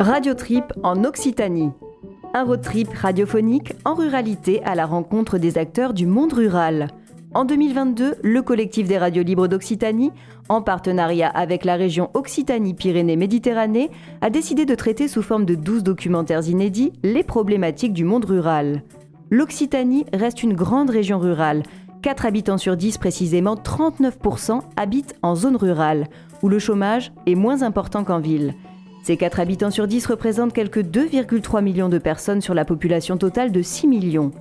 Radio Trip en Occitanie. Un road trip radiophonique en ruralité à la rencontre des acteurs du monde rural. En 2022, le collectif des radios libres d'Occitanie, en partenariat avec la région Occitanie-Pyrénées-Méditerranée, a décidé de traiter sous forme de 12 documentaires inédits les problématiques du monde rural. L'Occitanie reste une grande région rurale. 4 habitants sur 10, précisément 39%, habitent en zone rurale, où le chômage est moins important qu'en ville. Ces 4 habitants sur 10 représentent quelques 2,3 millions de personnes sur la population totale de 6 millions.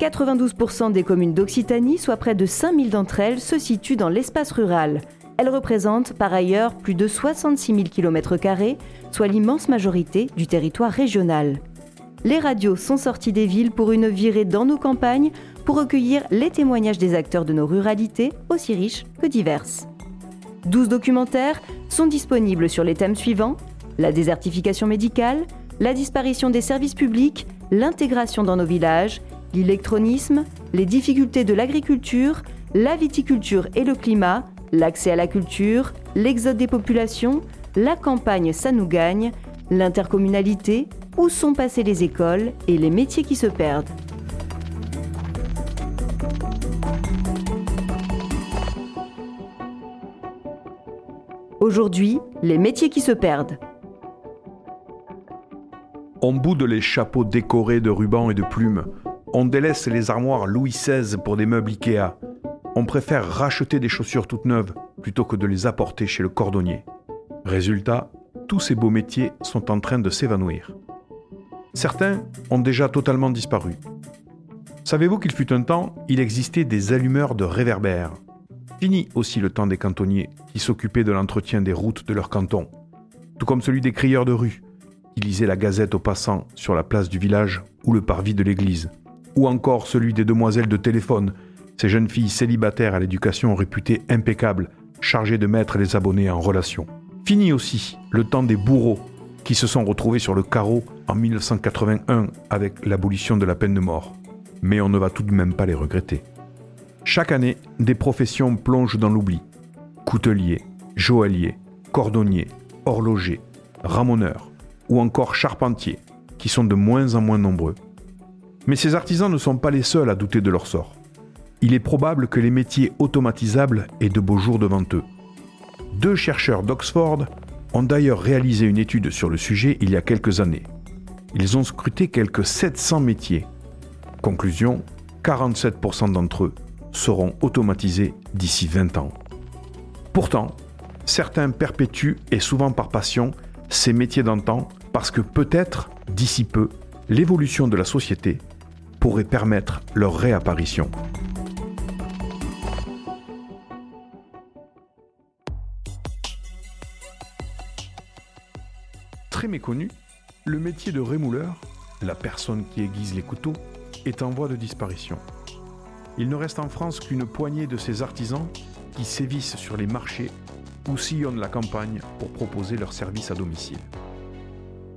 92% des communes d'Occitanie, soit près de 5000 d'entre elles, se situent dans l'espace rural. Elles représentent par ailleurs plus de 66 000 km, soit l'immense majorité du territoire régional. Les radios sont sorties des villes pour une virée dans nos campagnes pour recueillir les témoignages des acteurs de nos ruralités, aussi riches que diverses. 12 documentaires sont disponibles sur les thèmes suivants la désertification médicale, la disparition des services publics, l'intégration dans nos villages, l'électronisme, les difficultés de l'agriculture, la viticulture et le climat, l'accès à la culture, l'exode des populations, la campagne ça nous gagne, l'intercommunalité, où sont passées les écoles et les métiers qui se perdent. Aujourd'hui, les métiers qui se perdent. On boude les chapeaux décorés de rubans et de plumes. On délaisse les armoires Louis XVI pour des meubles Ikea. On préfère racheter des chaussures toutes neuves plutôt que de les apporter chez le cordonnier. Résultat, tous ces beaux métiers sont en train de s'évanouir. Certains ont déjà totalement disparu. Savez-vous qu'il fut un temps, il existait des allumeurs de réverbères Fini aussi le temps des cantonniers qui s'occupaient de l'entretien des routes de leur canton, tout comme celui des crieurs de rue qui lisaient la gazette aux passants sur la place du village ou le parvis de l'église, ou encore celui des demoiselles de téléphone, ces jeunes filles célibataires à l'éducation réputée impeccable, chargées de mettre les abonnés en relation. Fini aussi le temps des bourreaux qui se sont retrouvés sur le carreau en 1981 avec l'abolition de la peine de mort. Mais on ne va tout de même pas les regretter. Chaque année, des professions plongent dans l'oubli. Coutelier, joaillier, cordonnier, horloger, ramoneur, ou encore charpentiers, qui sont de moins en moins nombreux. Mais ces artisans ne sont pas les seuls à douter de leur sort. Il est probable que les métiers automatisables aient de beaux jours devant eux. Deux chercheurs d'Oxford ont d'ailleurs réalisé une étude sur le sujet il y a quelques années. Ils ont scruté quelques 700 métiers. Conclusion, 47% d'entre eux seront automatisés d'ici 20 ans. Pourtant, certains perpétuent, et souvent par passion, ces métiers d'antan parce que peut-être, d'ici peu, l'évolution de la société pourrait permettre leur réapparition. Très méconnu, le métier de rémouleur, la personne qui aiguise les couteaux, est en voie de disparition. Il ne reste en France qu'une poignée de ces artisans qui sévissent sur les marchés ou sillonnent la campagne pour proposer leurs services à domicile.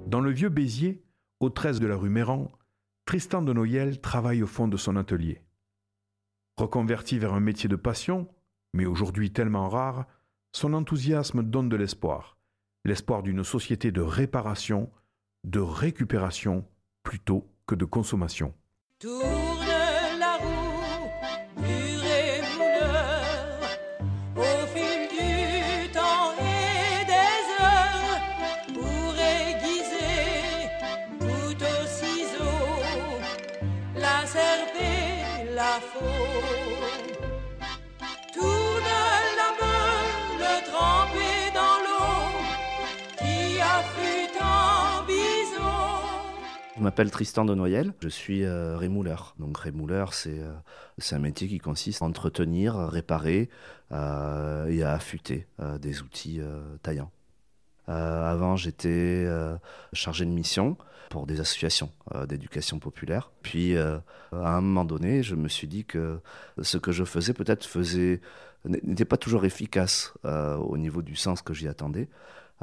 Dans le vieux Béziers, au 13 de la rue Méran, Tristan de Noyel travaille au fond de son atelier. Reconverti vers un métier de passion, mais aujourd'hui tellement rare, son enthousiasme donne de l'espoir, l'espoir d'une société de réparation, de récupération plutôt que de consommation. Je m'appelle Tristan de Noyel, je suis euh, rémouleur. Donc rémouleur, euh, c'est un métier qui consiste à entretenir, réparer euh, et à affûter des outils taillants. avant, j'étais chargé de mission pour des associations d'éducation populaire. Puis, à un moment donné, je me suis dit que ce que je faisais peut-être faisait n'était pas toujours efficace au niveau du sens que j'y attendais.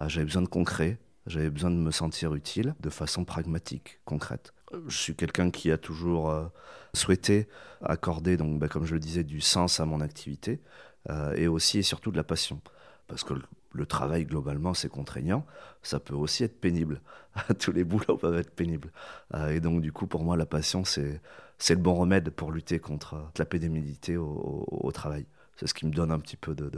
J'avais besoin de concret, j'avais besoin de me sentir utile de façon pragmatique, concrète. Je suis quelqu'un qui a toujours euh, souhaité accorder, donc, bah, comme je le disais, du sens à mon activité euh, et aussi et surtout de la passion. Parce que le travail, globalement, c'est contraignant. Ça peut aussi être pénible. Tous les boulots peuvent être pénibles. Euh, et donc, du coup, pour moi, la passion, c'est, le bon remède pour lutter contre la pénibilité au, travail. C'est ce qui me donne un petit peu de,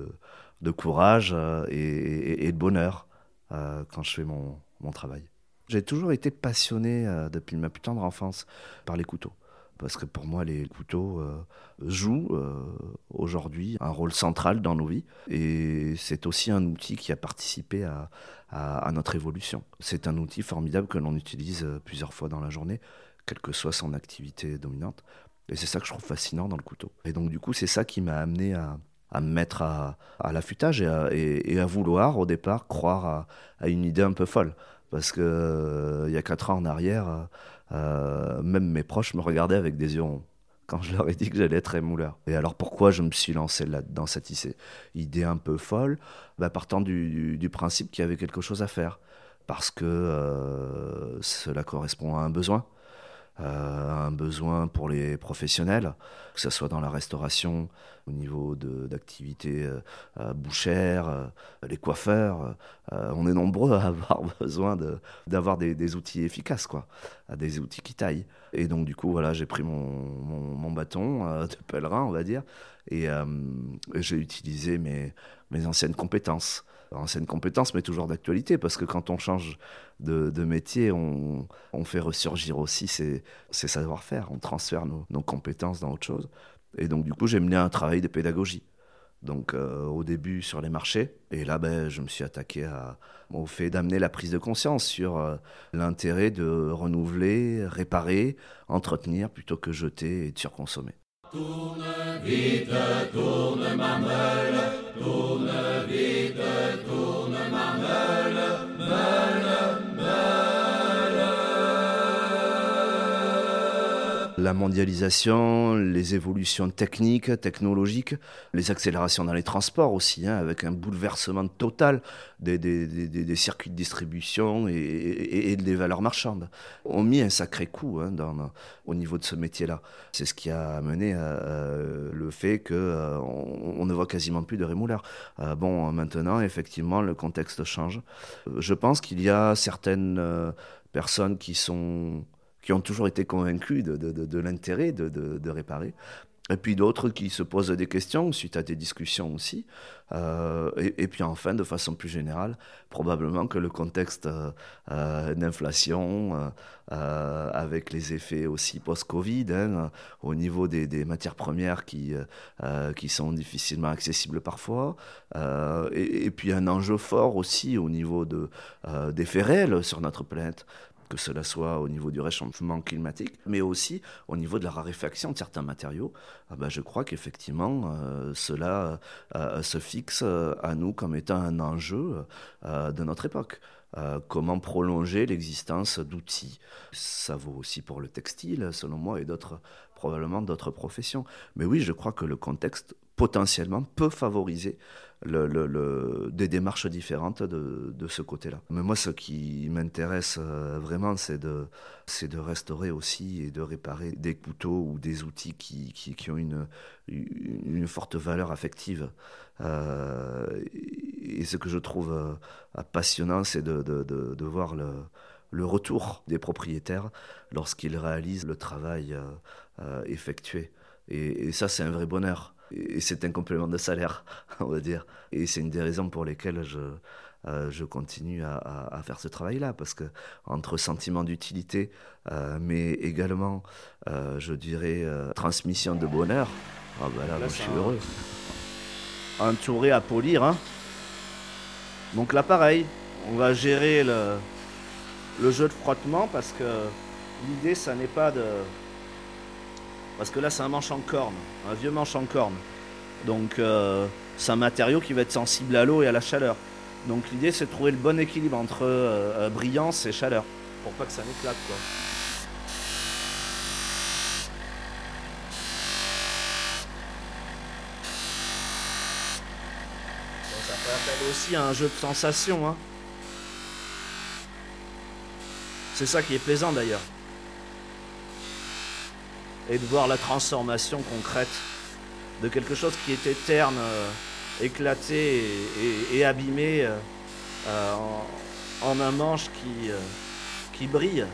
de, courage euh, et, de bonheur euh, quand je fais mon, mon travail. J'ai toujours été passionné depuis ma plus tendre enfance par les couteaux parce que pour moi, les couteaux euh, jouent euh, aujourd'hui un rôle central dans nos vies. Et c'est aussi un outil qui a participé à, notre évolution. C'est un outil formidable que l'on utilise euh, plusieurs fois dans la journée, quelle que soit son activité dominante. Et c'est ça que je trouve fascinant dans le couteau. Et donc, du coup, c'est ça qui m'a amené à, me mettre à, l'affûtage et, à, vouloir, au départ, croire à, une idée un peu folle. Parce qu'il il y a quatre ans en arrière, euh, même mes proches me regardaient avec des yeux ronds quand je leur ai dit que j'allais être émouleur. Et alors pourquoi je me suis lancé là-dedans, cette idée un peu folle bah, Partant du, principe qu'il y avait quelque chose à faire, parce que euh, cela correspond à un besoin. Euh, un besoin pour les professionnels, que ce soit dans la restauration, au niveau d'activités euh, euh, bouchères, les coiffeurs. on est nombreux à avoir besoin d'avoir des, des, outils efficaces, quoi, des outils qui taillent. Et donc, du coup, voilà, j'ai pris mon, mon, bâton de pèlerin, on va dire, et j'ai utilisé mes, mes anciennes compétences anciennes compétences, mais toujours d'actualité, parce que quand on change de, métier, on, fait ressurgir aussi ces, savoir-faire, on transfère nos, compétences dans autre chose. Et donc, du coup, j'ai mené un travail de pédagogie. Donc, euh, au début sur les marchés, et là, ben, je me suis attaqué au fait d'amener la prise de conscience sur euh, l'intérêt de renouveler, réparer, entretenir plutôt que jeter et de surconsommer. Tourne vite, tourne ma meule, tourne vite, tourne ma meule, la mondialisation, les évolutions techniques, technologiques, les accélérations dans les transports aussi, hein, avec un bouleversement total des, circuits de distribution et, des valeurs marchandes, ont mis un sacré coup hein, au niveau de ce métier-là. C'est ce qui a amené euh, le fait qu'on euh, ne voit quasiment plus de rémouleurs. Euh, bon, maintenant, effectivement, le contexte change. Je pense qu'il y a certaines personnes qui sont qui ont toujours été convaincus de, l'intérêt de, réparer. Et puis d'autres qui se posent des questions suite à des discussions aussi. Euh, et, puis enfin, de façon plus générale, probablement que le contexte euh, euh, d'inflation, avec les effets aussi post-Covid, hein, au niveau des, matières premières qui, sont difficilement accessibles parfois, et, puis un enjeu fort aussi au niveau de, des faits réels sur notre planète que cela soit au niveau du réchauffement climatique, mais aussi au niveau de la raréfaction de certains matériaux, ah ben, je crois qu'effectivement, euh, cela euh, se fixe euh, à nous comme étant un enjeu de notre époque. comment prolonger l'existence d'outils? Ça vaut aussi pour le textile, selon moi, et d'autres, probablement d'autres professions. Mais oui, je crois que le contexte potentiellement peut favoriser des démarches différentes de, de ce côté-là. Mais moi, ce qui m'intéresse euh, vraiment, c'est de, de restaurer aussi et de réparer des couteaux ou des outils qui, qui, qui ont une, une forte valeur affective. Euh, et ce que je trouve euh, passionnant, c'est de, de, de, voir le, le retour des propriétaires lorsqu'ils réalisent le travail effectué. et ça, c'est un vrai bonheur. Et c'est un complément de salaire, on va dire. Et c'est une des raisons pour lesquelles je, euh, je continue à, à, faire ce travail-là, parce que entre sentiment d'utilité, euh, mais également, euh, je dirais, transmission de bonheur, ah bah là, je suis heureux. Un touré à polir. Hein. Donc là, pareil, on va gérer le, le jeu de frottement, parce que l'idée, ça n'est pas de parce que là, c'est un manche en corne, un vieux manche en corne. Donc, euh, c'est un matériau qui va être sensible à l'eau et à la chaleur. Donc, l'idée, c'est de trouver le bon équilibre entre euh, euh, brillance et chaleur, pour pas que ça n'éclate, quoi. ça peut appeler aussi à un jeu de sensations. Hein. C'est ça qui est plaisant d'ailleurs et de voir la transformation concrète de quelque chose qui était terne euh, éclaté et, abîmé en, un manche qui brille.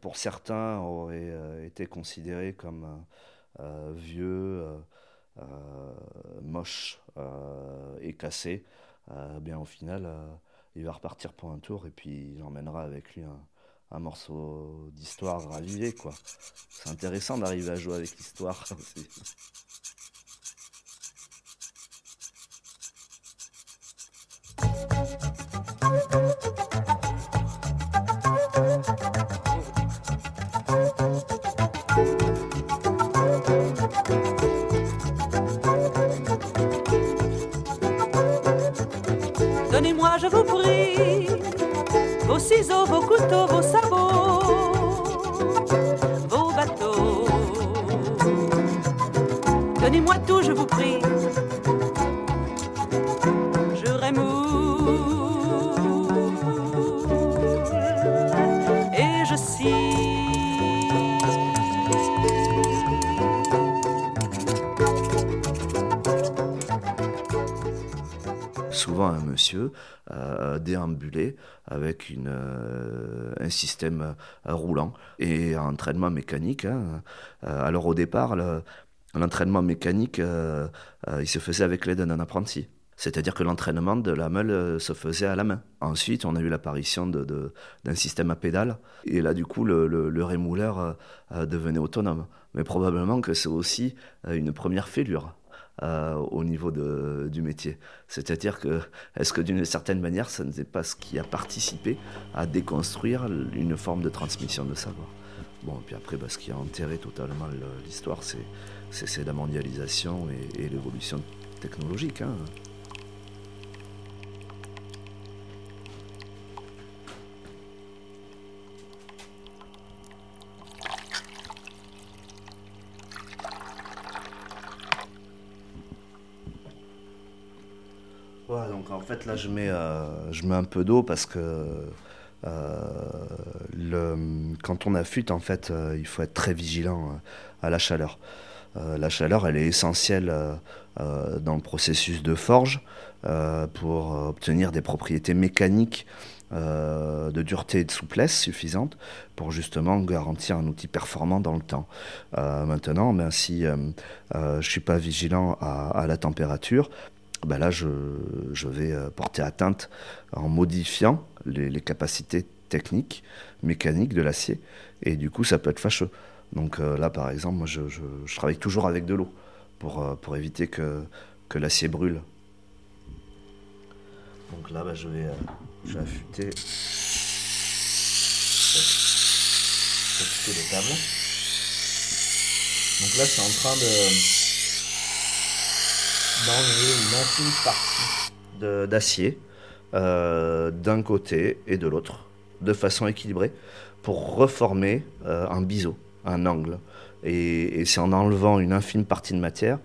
Pour certains, aurait euh, été considéré comme euh, euh, vieux, moche et cassé. bien au final, il va repartir pour un tour et puis il emmènera avec lui un, morceau d'histoire ravivé quoi. C'est intéressant d'arriver à jouer avec l'histoire je vous prie, vos ciseaux, vos couteaux, vos sabots, vos bateaux. Donnez-moi tout, je vous prie. Un monsieur euh, déambuler avec euh, un système euh, roulant et un entraînement mécanique. Hein. alors au départ, l'entraînement mécanique, il se faisait avec l'aide d'un apprenti. C'est-à-dire que l'entraînement de la meule se faisait à la main. Ensuite, on a eu l'apparition d'un système à pédale. Et là, du coup, le, le, rémouleur devenait autonome. Mais probablement que c'est aussi une première fêlure. Euh, au niveau de, du métier. C'est-à-dire que, est-ce que d'une certaine manière, ce n'est pas ce qui a participé à déconstruire une forme de transmission de savoir? Bon, puis après, bah, ce qui a enterré totalement l'histoire, c'est la mondialisation et, l'évolution technologique. Hein. donc en fait là je mets, euh, je mets un peu d'eau parce que euh, quand on affûte en fait euh, il faut être très vigilant à la chaleur. la chaleur elle est essentielle dans le processus de forge pour obtenir des propriétés mécaniques de dureté et de souplesse suffisantes pour justement garantir un outil performant dans le temps. maintenant, ben, si je ne suis pas vigilant à, la température, ben là, je, vais euh, porter atteinte en modifiant les, capacités techniques, mécaniques de l'acier. Et du coup, ça peut être fâcheux. Donc euh, là, par exemple, moi, je, travaille toujours avec de l'eau pour, euh, pour éviter que, que l'acier brûle. Donc là, ben, je, vais, je vais affûter, affûter les tables. Donc là, c'est en train de d'enlever une partie d'acier euh, d'un côté et de l'autre, de façon équilibrée, pour reformer euh, un biseau, un angle. Et, c'est en enlevant une infime partie de matière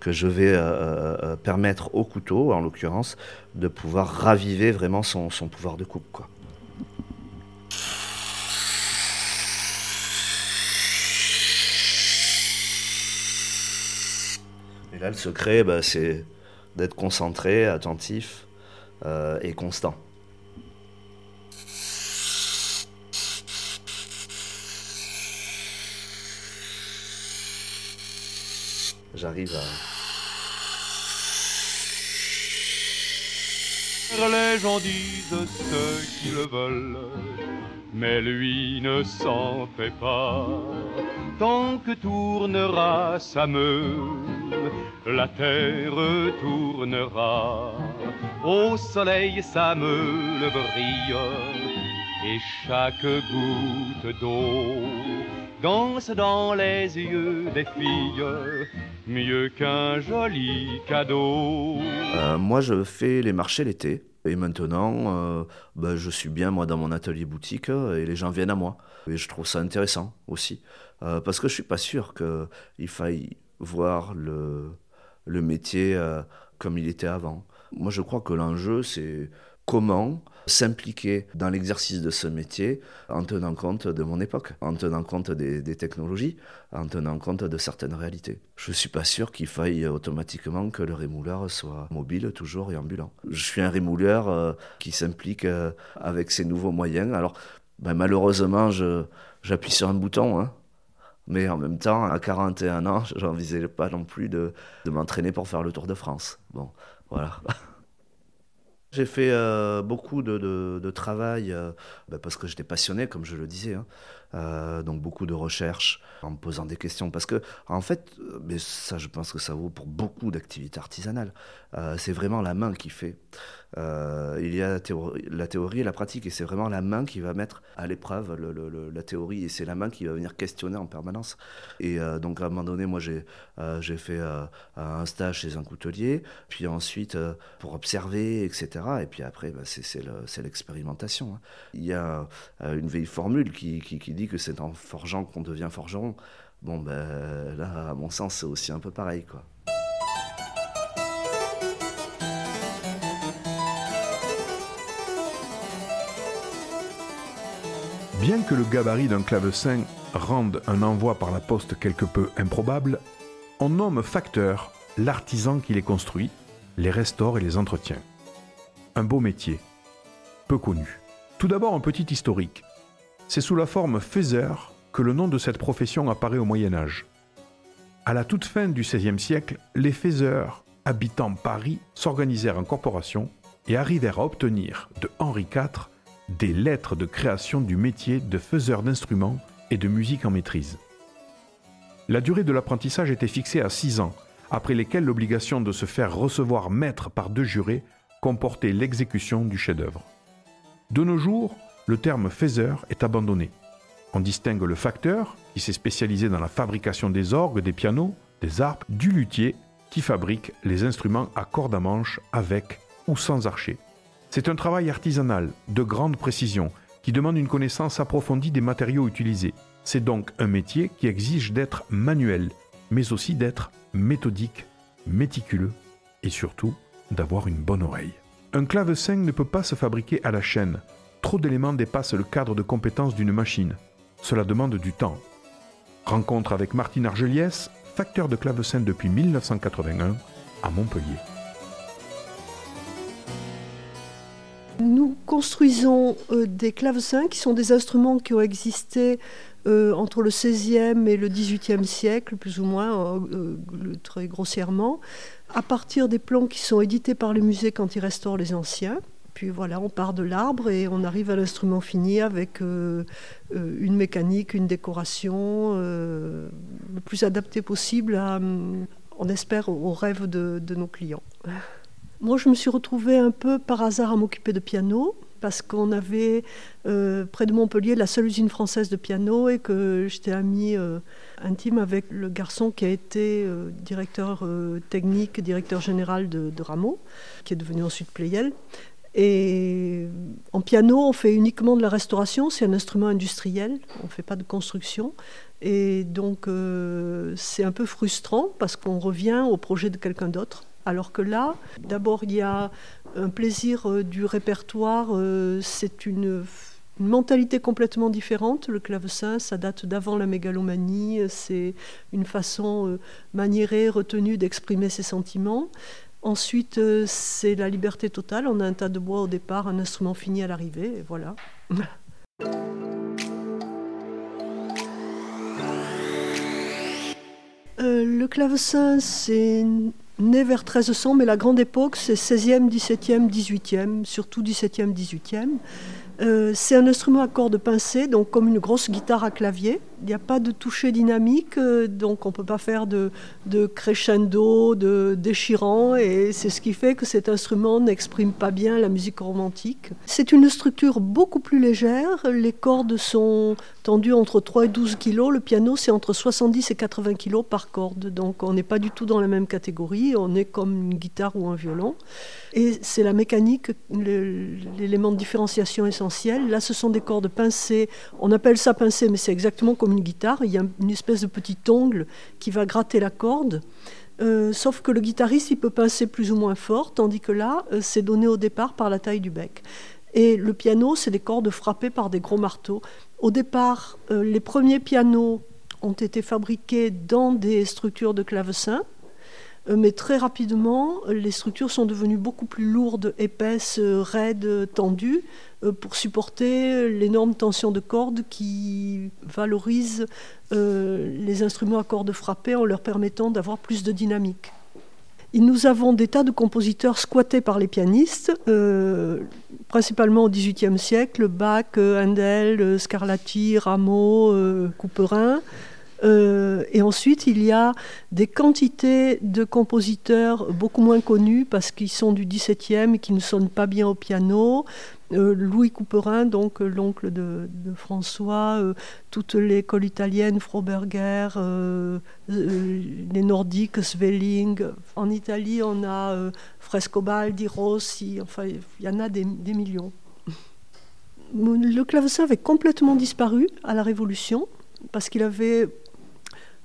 que je vais euh, permettre au couteau, en l'occurrence, de pouvoir raviver vraiment son, pouvoir de coupe. Là, le secret, bah, c'est d'être concentré, attentif euh, et constant. J'arrive à... Les gens disent ce qu'ils veulent, mais lui ne s'en fait pas. Tant que tournera sa meule, la terre tournera. Au soleil sa meule brille, et chaque goutte d'eau danse dans les yeux des filles, mieux qu'un joli cadeau. Euh, moi, je fais les marchés l'été Et maintenant, ben, je suis bien moi dans mon atelier boutique et les gens viennent à moi. Et je trouve ça intéressant aussi. parce que je suis pas sûr qu'il faille voir le, métier comme il était avant. Moi, je crois que l'enjeu, c'est comment s'impliquer dans l'exercice de ce métier en tenant compte de mon époque, en tenant compte des, technologies, en tenant compte de certaines réalités. Je ne suis pas sûr qu'il faille automatiquement que le rémouleur soit mobile toujours et ambulant. Je suis un rémouleur euh, qui s'implique euh, avec ces nouveaux moyens. Alors, ben, malheureusement, j'appuie sur un bouton. Hein. Mais en même temps, à 41 ans, je n'envisageais pas non plus de, de m'entraîner pour faire le Tour de France. Bon, voilà. J'ai fait euh, beaucoup de, travail euh, bah, parce que j'étais passionné, comme je le disais. Hein. Euh, donc beaucoup de recherches en me posant des questions. Parce que, en fait, ça, je pense que ça vaut pour beaucoup d'activités artisanales. C'est vraiment la main qui fait. Euh, il y a la théorie, et la pratique, et c'est vraiment la main qui va mettre à l'épreuve la théorie, et c'est la main qui va venir questionner en permanence. Et euh, donc à un moment donné, moi j'ai euh, fait un stage chez un coutelier, puis ensuite pour observer, etc. Et puis après, bah, c'est l'expérimentation. Hein. Il y a une vieille formule qui dit que c'est en forgeant qu'on devient forgeron. Bon, ben là, à mon sens, c'est aussi un peu pareil, quoi. Bien que le gabarit d'un clavecin rende un envoi par la poste quelque peu improbable, on nomme facteur l'artisan qui les construit, les restaure et les entretient. Un beau métier, peu connu. Tout d'abord un petit historique. C'est sous la forme faiseur que le nom de cette profession apparaît au Moyen Âge. À la toute fin du XVIe siècle, les faiseurs habitant Paris s'organisèrent en corporation et arrivèrent à obtenir de Henri IV des lettres de création du métier de faiseur d'instruments et de musique en maîtrise. La durée de l'apprentissage était fixée à six ans, après lesquels l'obligation de se faire recevoir maître par deux jurés comportait l'exécution du chef-d'œuvre. De nos jours, le terme faiseur est abandonné. On distingue le facteur, qui s'est spécialisé dans la fabrication des orgues, des pianos, des harpes, du luthier, qui fabrique les instruments à cordes à manche avec ou sans archet. C'est un travail artisanal, de grande précision, qui demande une connaissance approfondie des matériaux utilisés. C'est donc un métier qui exige d'être manuel, mais aussi d'être méthodique, méticuleux et surtout d'avoir une bonne oreille. Un clavecin ne peut pas se fabriquer à la chaîne. Trop d'éléments dépassent le cadre de compétences d'une machine. Cela demande du temps. Rencontre avec Martine Argeliès, facteur de clavecin depuis 1981 à Montpellier. Nous construisons euh, des clavecins qui sont des instruments qui ont existé euh, entre le XVIe et le XVIIIe siècle, plus ou moins, euh, très grossièrement, à partir des plans qui sont édités par les musées quand ils restaurent les anciens. Puis voilà, on part de l'arbre et on arrive à l'instrument fini avec une mécanique, une décoration le plus adaptée possible, on espère, aux rêves de nos clients. Moi, je me suis retrouvée un peu par hasard à m'occuper de piano parce qu'on avait euh, près de Montpellier la seule usine française de piano et que j'étais amie euh, intime avec le garçon qui a été euh, directeur technique, directeur général de, Rameau, qui est devenu ensuite Pleyel. Et en piano, on fait uniquement de la restauration, c'est un instrument industriel, on ne fait pas de construction. Et donc, c'est un peu frustrant parce qu'on revient au projet de quelqu'un d'autre. Alors que là, d'abord, il y a un plaisir euh, du répertoire, euh, c'est une, mentalité complètement différente. Le clavecin, ça date d'avant la mégalomanie, c'est une façon euh, maniérée, retenue d'exprimer ses sentiments. Ensuite, c'est la liberté totale. On a un tas de bois au départ, un instrument fini à l'arrivée, et voilà. le clavecin, c'est né vers 1300, mais la grande époque, c'est 16e, 17e, 18e, surtout 17e, 18e. Euh, c'est un instrument à cordes pincées, donc comme une grosse guitare à clavier, Il n'y a pas de toucher dynamique, euh, donc on ne peut pas faire de, crescendo, de déchirant, et c'est ce qui fait que cet instrument n'exprime pas bien la musique romantique. C'est une structure beaucoup plus légère, les cordes sont tendues entre 3 et 12 kg, le piano c'est entre 70 et 80 kg par corde, donc on n'est pas du tout dans la même catégorie, on est comme une guitare ou un violon. Et c'est la mécanique, l'élément de différenciation essentiel. Là, ce sont des cordes pincées. On appelle ça pincé, mais c'est exactement comme une guitare. Il y a une espèce de petit ongle qui va gratter la corde. Euh, sauf que le guitariste, il peut pincer plus ou moins fort, tandis que là, euh, c'est donné au départ par la taille du bec. Et le piano, c'est des cordes frappées par des gros marteaux. Au départ, euh, les premiers pianos ont été fabriqués dans des structures de clavecin. Mais très rapidement, les structures sont devenues beaucoup plus lourdes, épaisses, raides, tendues, pour supporter l'énorme tension de cordes qui valorise les instruments à cordes frappées en leur permettant d'avoir plus de dynamique. Nous avons des tas de compositeurs squattés par les pianistes, principalement au XVIIIe siècle, Bach, Handel, Scarlatti, Rameau, Couperin. Euh, et ensuite, il y a des quantités de compositeurs beaucoup moins connus parce qu'ils sont du XVIIe et qui ne sonnent pas bien au piano. Euh, Louis Couperin, donc euh, l'oncle de, François, toute l'école italienne, Froberger, les Nordiques, Svelling. En Italie, on a Frescobaldi, Rossi, enfin, il y en a des millions. Le clavecin avait complètement disparu à la Révolution parce qu'il avait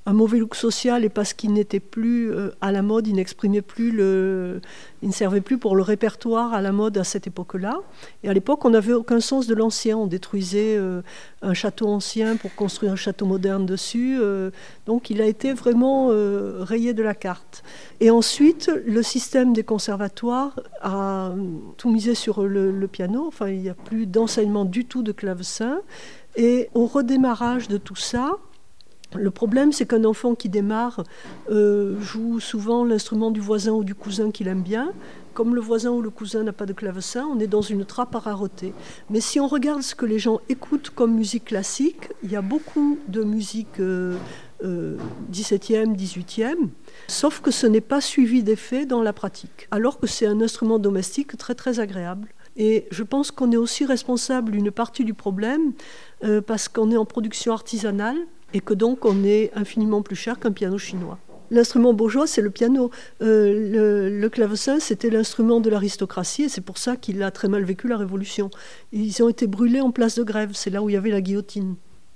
un mauvais look social et parce qu'il n'était plus euh, à la mode, il n'exprimait plus le, il ne servait plus pour le répertoire à la mode à cette époque-là. Et à l'époque, on n'avait aucun sens de l'ancien. On détruisait euh, un château ancien pour construire un château moderne dessus. Euh. donc, il a été vraiment rayé de la carte. Et ensuite, le système des conservatoires a tout misé sur le, le piano. Enfin, il n'y a plus d'enseignement du tout de clavecin. Et au redémarrage de tout ça, le problème, c'est qu'un enfant qui démarre euh, joue souvent l'instrument du voisin ou du cousin qu'il aime bien. Comme le voisin ou le cousin n'a pas de clavecin, on est dans une trappe à rareter. Mais si on regarde ce que les gens écoutent comme musique classique, il y a beaucoup de musique euh, 17e, euh, 18e, sauf que ce n'est pas suivi d'effet dans la pratique, alors que c'est un instrument domestique très très agréable. Et je pense qu'on est aussi responsable d'une partie du problème euh, parce qu'on est en production artisanale et que donc on est infiniment plus cher qu'un piano chinois. L'instrument bourgeois, c'est le piano. Euh, le, clavecin, c'était l'instrument de l'aristocratie, et c'est pour ça qu'il a très mal vécu la Révolution. Ils ont été brûlés en place de grève, c'est là où il y avait la guillotine.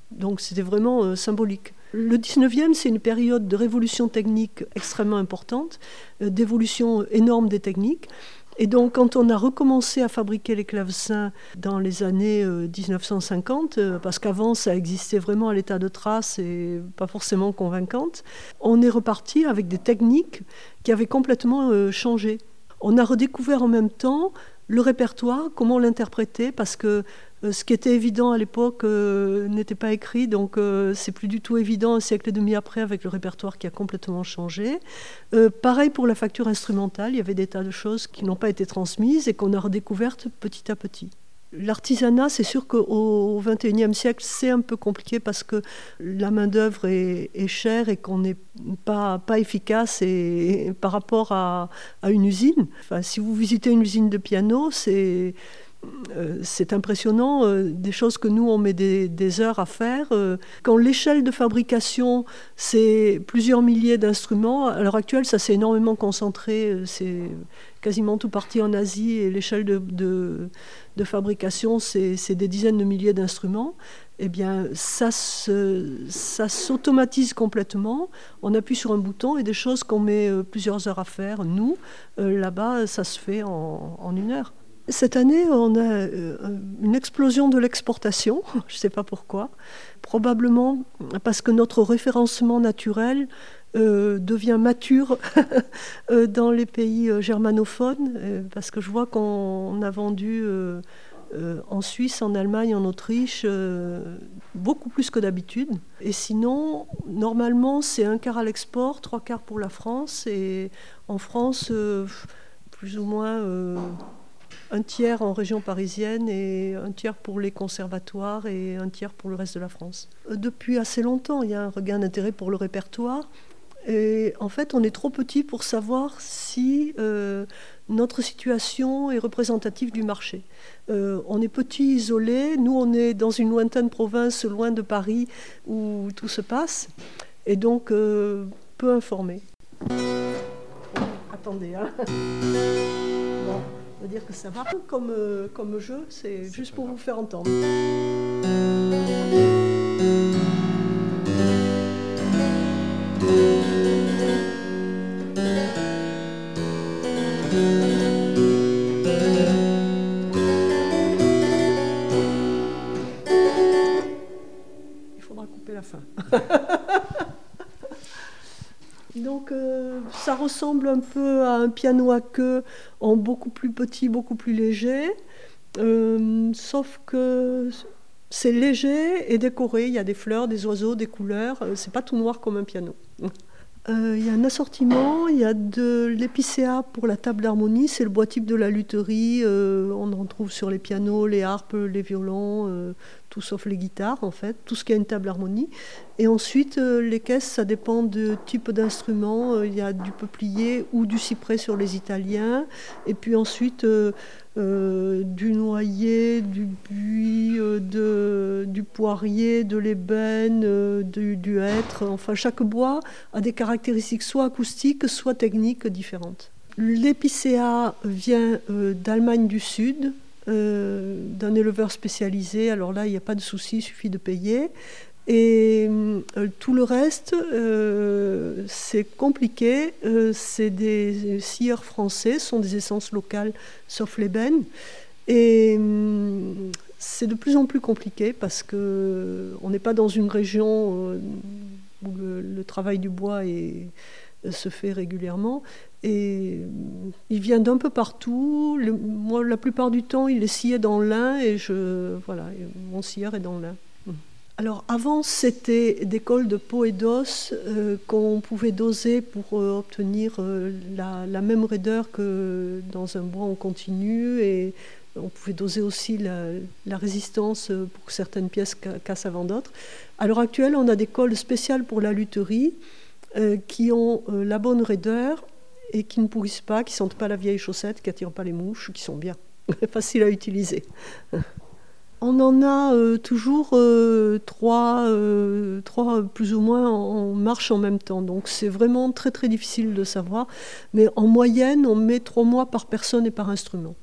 Donc c'était vraiment euh, symbolique. Le 19e, c'est une période de révolution technique extrêmement importante, euh, d'évolution énorme des techniques. Et donc, quand on a recommencé à fabriquer les clavecins dans les années 1950, euh, euh, parce qu'avant ça existait vraiment à l'état de trace et pas forcément convaincante, on est reparti avec des techniques qui avaient complètement euh, changé. On a redécouvert en même temps le répertoire, comment l'interpréter, parce que euh, ce qui était évident à l'époque euh, n'était pas écrit, donc euh, c'est plus du tout évident un siècle et demi après avec le répertoire qui a complètement changé. pareil pour la facture instrumentale, il y avait des tas de choses qui n'ont pas été transmises et qu'on a redécouvertes petit à petit. L'artisanat, c'est sûr qu'au XXIe siècle, c'est un peu compliqué parce que la main-d'œuvre est, chère et qu'on n'est pas, pas efficace et, par rapport à, à, une usine. Enfin, si vous visitez une usine de piano, c'est c'est impressionnant, euh, des choses que nous, on met des, heures à faire. Euh, quand l'échelle de fabrication, c'est plusieurs milliers d'instruments, à l'heure actuelle, ça s'est énormément concentré, c'est quasiment tout parti en Asie, et l'échelle de, fabrication, c'est des dizaines de milliers d'instruments. Eh bien, ça s'automatise complètement. On appuie sur un bouton et des choses qu'on met plusieurs heures à faire, nous, là-bas, ça se fait en une heure. Cette année, on a euh, une explosion de l'exportation, je ne sais pas pourquoi, probablement parce que notre référencement naturel euh, devient mature euh, dans les pays germanophones, parce que je vois qu'on a vendu en Suisse, en Allemagne, en Autriche, beaucoup plus que d'habitude. Et sinon, normalement, c'est un quart à l'export, trois quarts pour la France, et en France, plus ou moins un tiers en région parisienne et un tiers pour les conservatoires et un tiers pour le reste de la France. Depuis assez longtemps, il y a un regain d'intérêt pour le répertoire. Et en fait, on est trop petit pour savoir si euh, notre situation est représentative du marché. Euh, on est petit, isolé. Nous, on est dans une lointaine province, loin de Paris, où tout se passe. Et donc, euh, peu informé. attendez, hein. Bon, va dire que ça va. Comme, comme jeu, c'est juste pour vous faire entendre. Donc euh, ça ressemble un peu à un piano à queue en beaucoup plus petit, beaucoup plus léger, euh, sauf que c'est léger et décoré. Il y a des fleurs, des oiseaux, des couleurs. Euh, c'est pas tout noir comme un piano. il y a un assortiment, il y a de l'épicéa pour la table d'harmonie, c'est le bois type de la lutherie, on en trouve sur les pianos, les harpes, les violons, tout sauf les guitares en fait, tout ce qui a une table harmonie. Et ensuite, euh, les caisses, ça dépend du type d'instrument. Euh, il y a du peuplier ou du cyprès sur les italiens. Et puis ensuite, euh, du noyer, du buis, de, du poirier, de l'ébène, du, du hêtre. Enfin, chaque bois a des caractéristiques soit acoustiques, soit techniques différentes. L'épicéa vient d'Allemagne du Sud, euh, d'un éleveur spécialisé. Alors là, il n'y a pas de souci, il suffit de payer. Et euh, tout le reste, euh, c'est compliqué. c'est des scieurs français, sont des essences locales, sauf l'ébène. Et c'est de plus en plus compliqué parce qu'on n'est pas dans une région où le, travail du bois se fait régulièrement. Et il vient d'un peu partout. moi, la plupart du temps, il est scié dans l'Ain et je, voilà, mon scieur est dans l'Ain. Alors avant, c'était des cols de peau et d'os euh, qu'on pouvait doser pour euh, obtenir euh, la, même raideur que dans un bois en continu et on pouvait doser aussi la, résistance pour certaines pièces cassent avant d'autres. À l'heure actuelle, on a des cols spéciales pour la lutherie qui ont la bonne raideur et qui ne pourrissent pas, qui sentent pas la vieille chaussette, qui attirent pas les mouches, qui sont bien faciles à utiliser. On en a euh, toujours euh, trois, euh, trois, plus ou moins en, marche en même temps. Donc c'est vraiment très très difficile de savoir. Mais en moyenne, on met trois mois par personne et par instrument.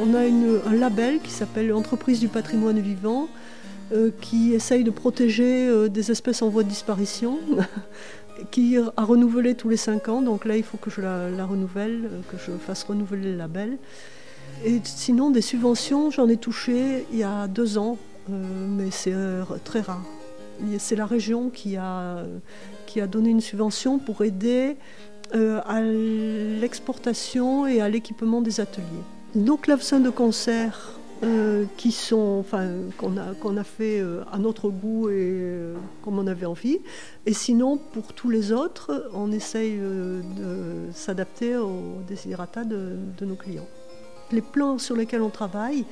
On a un label qui s'appelle Entreprise du patrimoine vivant euh, qui essaye de protéger euh, des espèces en voie de disparition, qui a renouvelé tous les 5 ans. Donc là il faut que je la, renouvelle, euh, que je fasse renouveler le label. Et sinon des subventions, j'en ai touché il y a deux ans, mais c'est très rare. C'est la région qui a donné une subvention pour aider à l'exportation et à l'équipement des ateliers nos clavecins de concert euh, qu'on a, fait euh, à notre goût et euh, comme on avait envie. Et sinon, pour tous les autres, on essaye de s'adapter aux desiderata de, de, nos clients. Les plans sur lesquels on travaille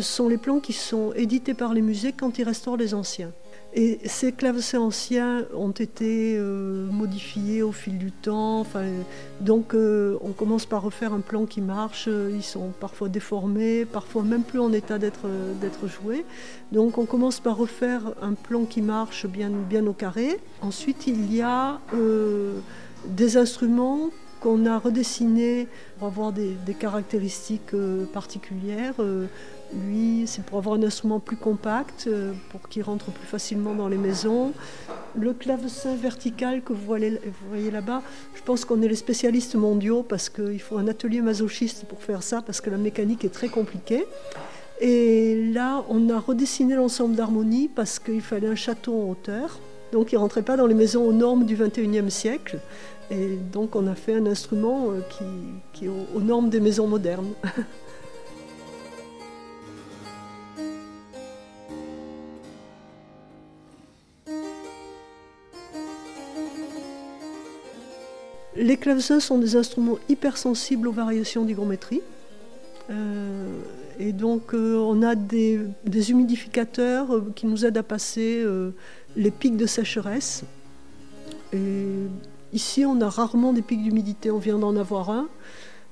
sont les plans qui sont édités par les musées quand ils restaurent les anciens. Et ces clavecins anciens ont été euh, modifiés au fil du temps. donc euh, on commence par refaire un plan qui marche. Ils sont parfois déformés, parfois même plus en état d'être joués. Donc on commence par refaire un plan qui marche bien, au carré. Ensuite il y a euh, des instruments qu'on a redessinés pour avoir des caractéristiques particulières. Lui, c'est pour avoir un instrument plus compact, euh, pour qu'il rentre plus facilement dans les maisons. Le clavecin vertical que vous voyez, là-bas, je pense qu'on est les spécialistes mondiaux parce qu'il faut un atelier masochiste pour faire ça, parce que la mécanique est très compliquée. Et là, on a redessiné l'ensemble d'harmonie parce qu'il fallait un château en hauteur. Donc il ne rentrait pas dans les maisons aux normes du 21e siècle. Et donc on a fait un instrument euh, qui, est aux normes des maisons modernes. Les clavecins sont des instruments hypersensibles aux variations d'hygrométrie. Euh, et donc euh, on a des, humidificateurs euh, qui nous aident à passer les pics de sécheresse. Ici on a rarement des pics d'humidité, on vient d'en avoir un.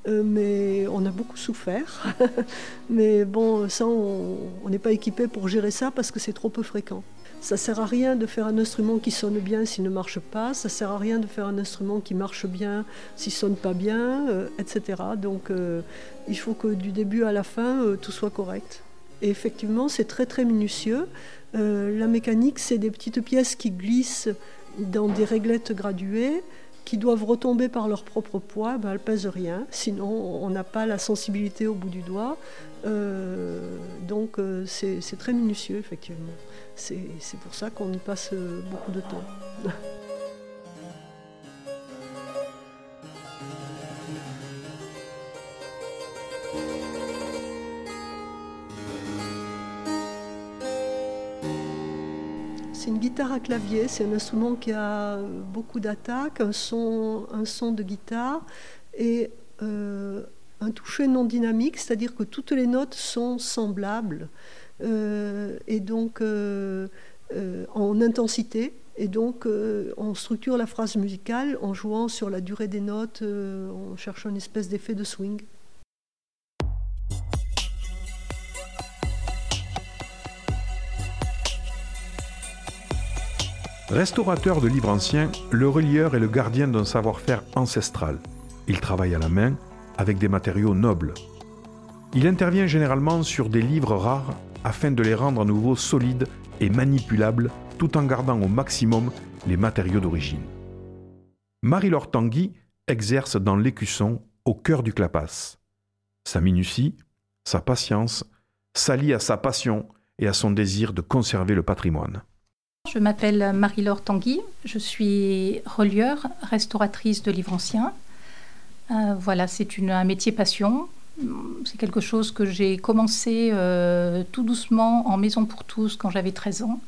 mais on a beaucoup souffert. mais bon, ça, on n'est pas équipé pour gérer ça parce que c'est trop peu fréquent. Ça sert à rien de faire un instrument qui sonne bien s'il ne marche pas. Ça sert à rien de faire un instrument qui marche bien s'il sonne pas bien, euh, etc. Donc, euh, il faut que du début à la fin, euh, tout soit correct. Et effectivement, c'est très très minutieux. La mécanique, c'est des petites pièces qui glissent dans des réglettes graduées qui doivent retomber par leur propre poids, ben, elles pèsent rien, sinon on n'a pas la sensibilité au bout du doigt. Euh, donc euh, c'est très minutieux, effectivement. C'est pour ça qu'on y passe beaucoup de temps. à clavier, c'est un instrument qui a beaucoup d'attaques, un son, un son de guitare et euh, un toucher non dynamique, c'est-à-dire que toutes les notes sont semblables euh, et donc euh, en intensité. Et donc on structure la phrase musicale en jouant sur la durée des notes, en cherchant une espèce d'effet de swing. Restaurateur de livres anciens, le relieur est le gardien d'un savoir-faire ancestral. Il travaille à la main avec des matériaux nobles. Il intervient généralement sur des livres rares afin de les rendre à nouveau solides et manipulables tout en gardant au maximum les matériaux d'origine. Marie-Laure Tanguy exerce dans l'écusson au cœur du clapas. Sa minutie, sa patience s'allient à sa passion et à son désir de conserver le patrimoine. Je m'appelle Marie-Laure Tanguy, je suis relieur, restauratrice de livres anciens. Euh, voilà, c'est un métier passion. C'est quelque chose que j'ai commencé euh, tout doucement en maison pour tous quand j'avais 13 ans,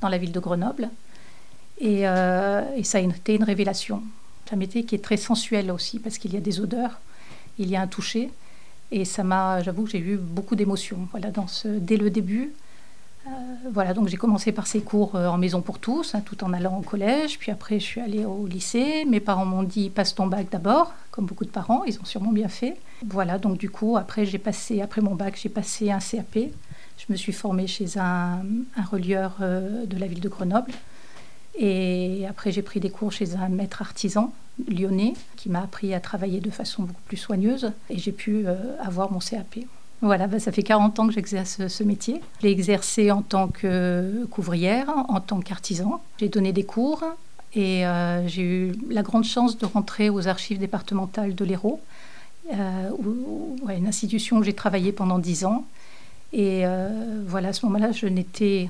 dans la ville de Grenoble. Et, euh, ça a été une révélation. C'est un métier qui est très sensuel aussi, parce qu'il y a des odeurs, il y a un toucher. Et ça m'a, j'avoue j'ai eu beaucoup d'émotions voilà, dès le début. Voilà, donc j'ai commencé par ces cours euh, en maison pour tous, hein, tout en allant au collège. Puis après, je suis allée au lycée. Mes parents m'ont dit passe ton bac d'abord, comme beaucoup de parents. Ils ont sûrement bien fait. Voilà, donc du coup, après, j'ai passé, après mon bac, j'ai passé un CAP. Je me suis formée chez un, un relieur euh, de la ville de Grenoble. Et après, j'ai pris des cours chez un maître artisan lyonnais qui m'a appris à travailler de façon beaucoup plus soigneuse. Et j'ai pu euh, avoir mon CAP. Voilà, bah, ça fait 40 ans que j'exerce ce métier. Je l'ai exercé en tant que couvrière, en tant qu'artisan. J'ai donné des cours et euh, j'ai eu la grande chance de rentrer aux archives départementales de l'Hérault, euh, une institution où j'ai travaillé pendant 10 ans. Et euh, voilà, à ce moment-là, je n'étais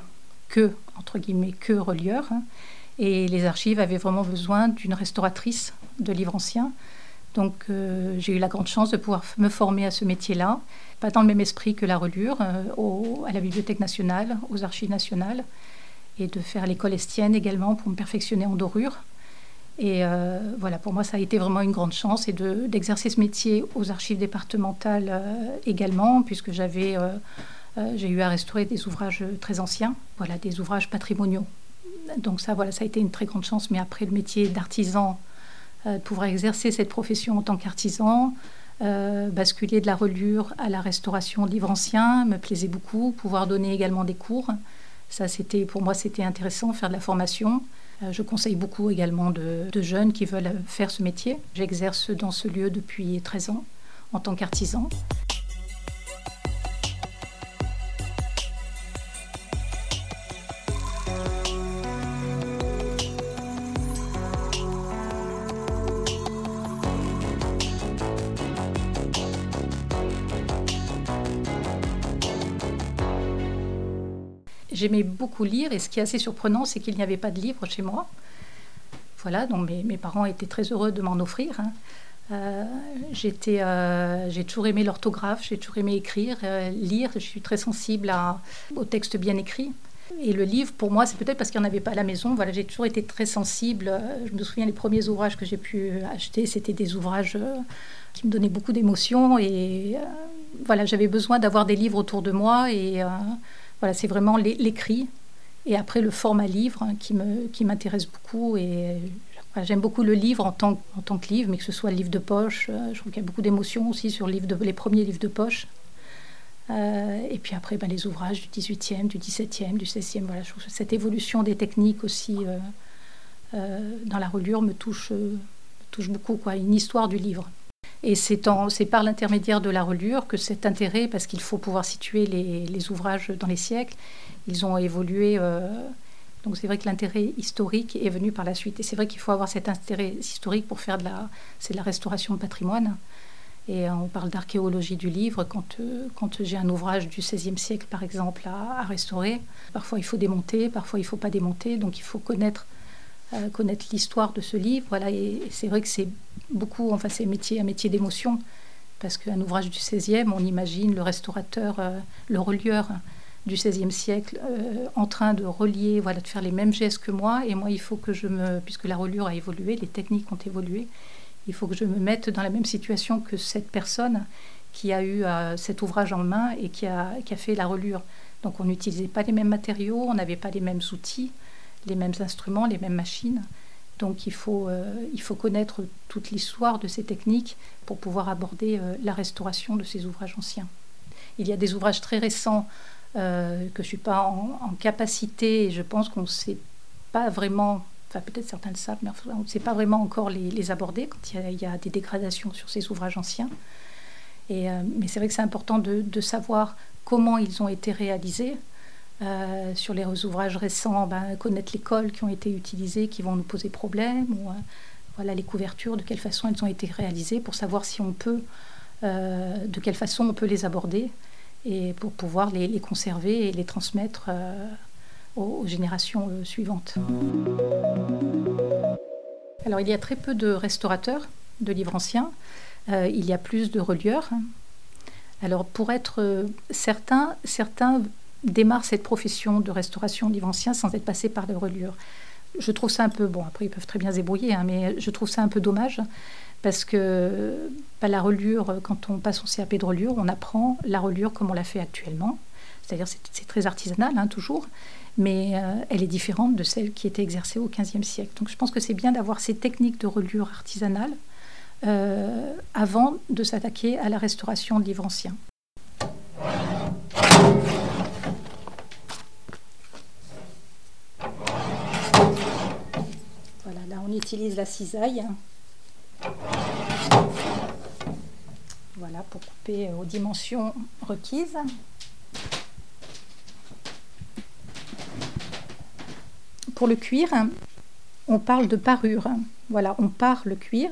que, entre guillemets, que relieur. hein. Et les archives avaient vraiment besoin d'une restauratrice de livres anciens. Donc euh, j'ai eu la grande chance de pouvoir me former à ce métier-là, pas dans le même esprit que la relure, euh, au- à la Bibliothèque nationale, aux archives nationales, et de faire l'école estienne également pour me perfectionner en dorure. Et euh, voilà, pour moi, ça a été vraiment une grande chance et de- d'exercer ce métier aux archives départementales euh, également, puisque j'avais, j'ai eu à restaurer des ouvrages très anciens, voilà, des ouvrages patrimoniaux. Donc ça, voilà, ça a été une très grande chance. Mais après, le métier d'artisan, de pouvoir exercer cette profession en tant qu'artisan, euh, basculer de la relure à la restauration de livres anciens me plaisait beaucoup. Pouvoir donner également des cours, ça, c'était pour moi, c'était intéressant, faire de la formation. Euh, Je conseille beaucoup également de, jeunes qui veulent faire ce métier. J'exerce dans ce lieu depuis 13 ans en tant qu'artisan. J'aimais beaucoup lire et ce qui est assez surprenant, c'est qu'il n'y avait pas de livres chez moi. Voilà, donc mes, parents étaient très heureux de m'en offrir. hein. Euh, j'étais, euh, j'ai toujours aimé l'orthographe, j'ai toujours aimé écrire, euh, lire. Je suis très sensible à, aux textes bien écrits. Et le livre, pour moi, c'est peut-être parce qu'il n'y en avait pas à la maison. Voilà, j'ai toujours été très sensible. Je me souviens, les premiers ouvrages que j'ai pu acheter, c'était des ouvrages qui me donnaient beaucoup d'émotions. Et voilà, j'avais besoin d'avoir des livres autour de moi. Et voilà, c'est vraiment l'é- l'écrit. Et après, le format livre hein, qui m'intéresse beaucoup. Et j'aime beaucoup le livre en tant, que livre, mais que ce soit le livre de poche. euh, je trouve qu'il y a beaucoup d'émotions aussi sur les premiers livres de poche. Euh, et puis après, ben, les ouvrages du 18e, du 17e, du 16e. Voilà, je cette évolution des techniques aussi euh, dans la reliure me touche, touche beaucoup. Quoi, une histoire du livre. Et c'est par l'intermédiaire de la reliure que cet intérêt, parce qu'il faut pouvoir situer les, ouvrages dans les siècles, ils ont évolué. euh, donc c'est vrai que l'intérêt historique est venu par la suite. Et c'est vrai qu'il faut avoir cet intérêt historique pour faire de la, c'est de la restauration de patrimoine. Et euh, on parle d'archéologie du livre quand, euh, j'ai un ouvrage du XVIe siècle, par exemple, à, restaurer. Parfois il faut démonter, parfois il ne faut pas démonter. Donc il faut connaître, l'histoire de ce livre. Voilà, et c'est vrai que c'est beaucoup, enfin c'est un métier, d'émotion. Parce qu'un ouvrage du XVIe, on imagine le restaurateur, euh, le relieur du XVIe siècle euh, en train de relier, voilà, de faire les mêmes gestes que moi. Et moi, il faut que je me, puisque la reliure a évolué, les techniques ont évolué, il faut que je me mette dans la même situation que cette personne qui a eu euh, cet ouvrage en main et qui a, qui a fait la reliure. Donc on n'utilisait pas les mêmes matériaux, on n'avait pas les mêmes outils, les mêmes instruments, les mêmes machines. Donc il faut, euh, il faut connaître toute l'histoire de ces techniques pour pouvoir aborder euh, la restauration de ces ouvrages anciens. Il y a des ouvrages très récents euh, que je ne suis pas en, capacité, et je pense qu'on ne sait pas vraiment, enfin peut-être certains le savent, mais on ne sait pas vraiment encore les, aborder quand il y, a, des dégradations sur ces ouvrages anciens. Mais c'est vrai que c'est important de, savoir comment ils ont été réalisés. Euh, sur les ouvrages récents, ben, connaître les cols qui ont été utilisés, qui vont nous poser problème, euh, voilà, les couvertures, de quelle façon elles ont été réalisées, pour savoir si on peut, euh, de quelle façon on peut les aborder et pour pouvoir les, conserver et les transmettre aux, générations suivantes. Alors il y a très peu de restaurateurs de livres anciens, il y a plus de relieurs. Alors pour être certain, certains démarrent cette profession de restauration anciens sans être passés par des reliures. Je trouve ça un peu, bon après ils peuvent très bien se débrouiller, hein, mais je trouve ça un peu dommage parce que bah, la reliure, quand on passe au CAP de reliure, on apprend la reliure comme on l'a fait actuellement. C'est-à-dire c'est très artisanal, hein, toujours, mais euh, elle est différente de celle qui était exercée au XVe siècle. Donc je pense que c'est bien d'avoir ces techniques de reliure artisanale euh, avant de s'attaquer à la restauration de livres anciens. Voilà, là on utilise la cisaille. Voilà, pour couper aux dimensions requises. Pour le cuir, on parle de parure. Voilà, on pare le cuir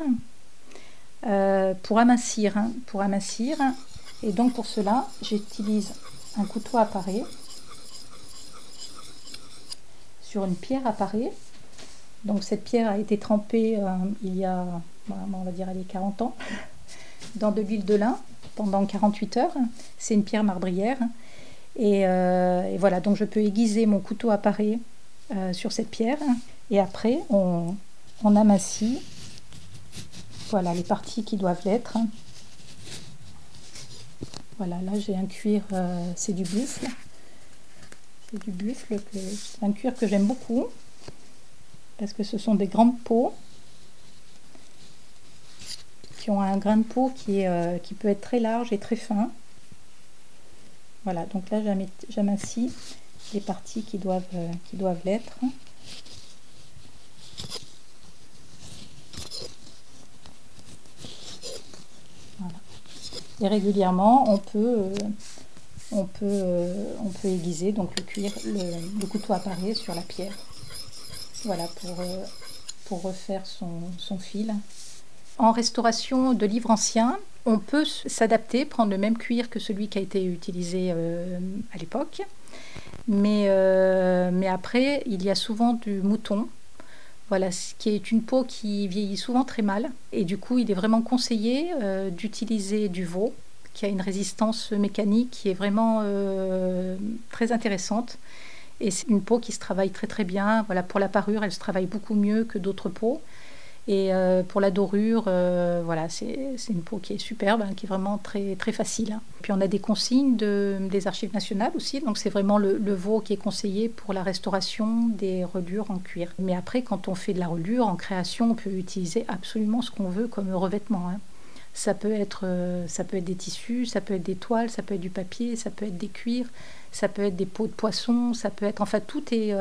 euh, pour amincir. Pour amincir. Et donc pour cela, j'utilise un couteau à parer sur une pierre à parer. Donc cette pierre a été trempée euh, il y a, on va dire, allez, 40 ans dans de l'huile de lin pendant 48 heures. C'est une pierre marbrière. Et, euh, et, voilà, donc je peux aiguiser mon couteau à parer euh, sur cette pierre. Et après, on, on voilà, les parties qui doivent l'être. Voilà, là j'ai un cuir, c'est du buffle. C'est du buffle, un cuir que j'aime beaucoup parce que ce sont des grandes peaux qui ont un grain de peau qui, est, euh, qui peut être très large et très fin. Voilà, donc là j'amassis les parties qui doivent, euh, qui doivent l'être. Et régulièrement, on peut, euh, on peut, on peut aiguiser donc le cuir, le, le, couteau apparaît sur la pierre. Voilà, pour, euh, pour refaire son, son fil. En restauration de livres anciens, on peut s'adapter, prendre le même cuir que celui qui a été utilisé euh, à l'époque, Mais, euh, mais après, il y a souvent du mouton, voilà, ce qui est une peau qui vieillit souvent très mal. Et du coup, il est vraiment conseillé d'utiliser du veau, qui a une résistance mécanique qui est vraiment très intéressante. Et c'est une peau qui se travaille très très bien. Voilà, pour la parure, elle se travaille beaucoup mieux que d'autres peaux. Et euh, pour la dorure, euh, voilà, c'est une peau qui est superbe, hein, qui est vraiment très, très facile. Hein. Puis on a des consignes de, des archives nationales aussi, donc c'est vraiment le, veau qui est conseillé pour la restauration des reliures en cuir. Mais après, quand on fait de la reliure en création, on peut utiliser absolument ce qu'on veut comme revêtement. Hein. Ça peut, être, euh, ça peut être des tissus, ça peut être des toiles, ça peut être du papier, ça peut être des cuirs, ça peut être des peaux de poisson, ça peut être... Enfin, tout est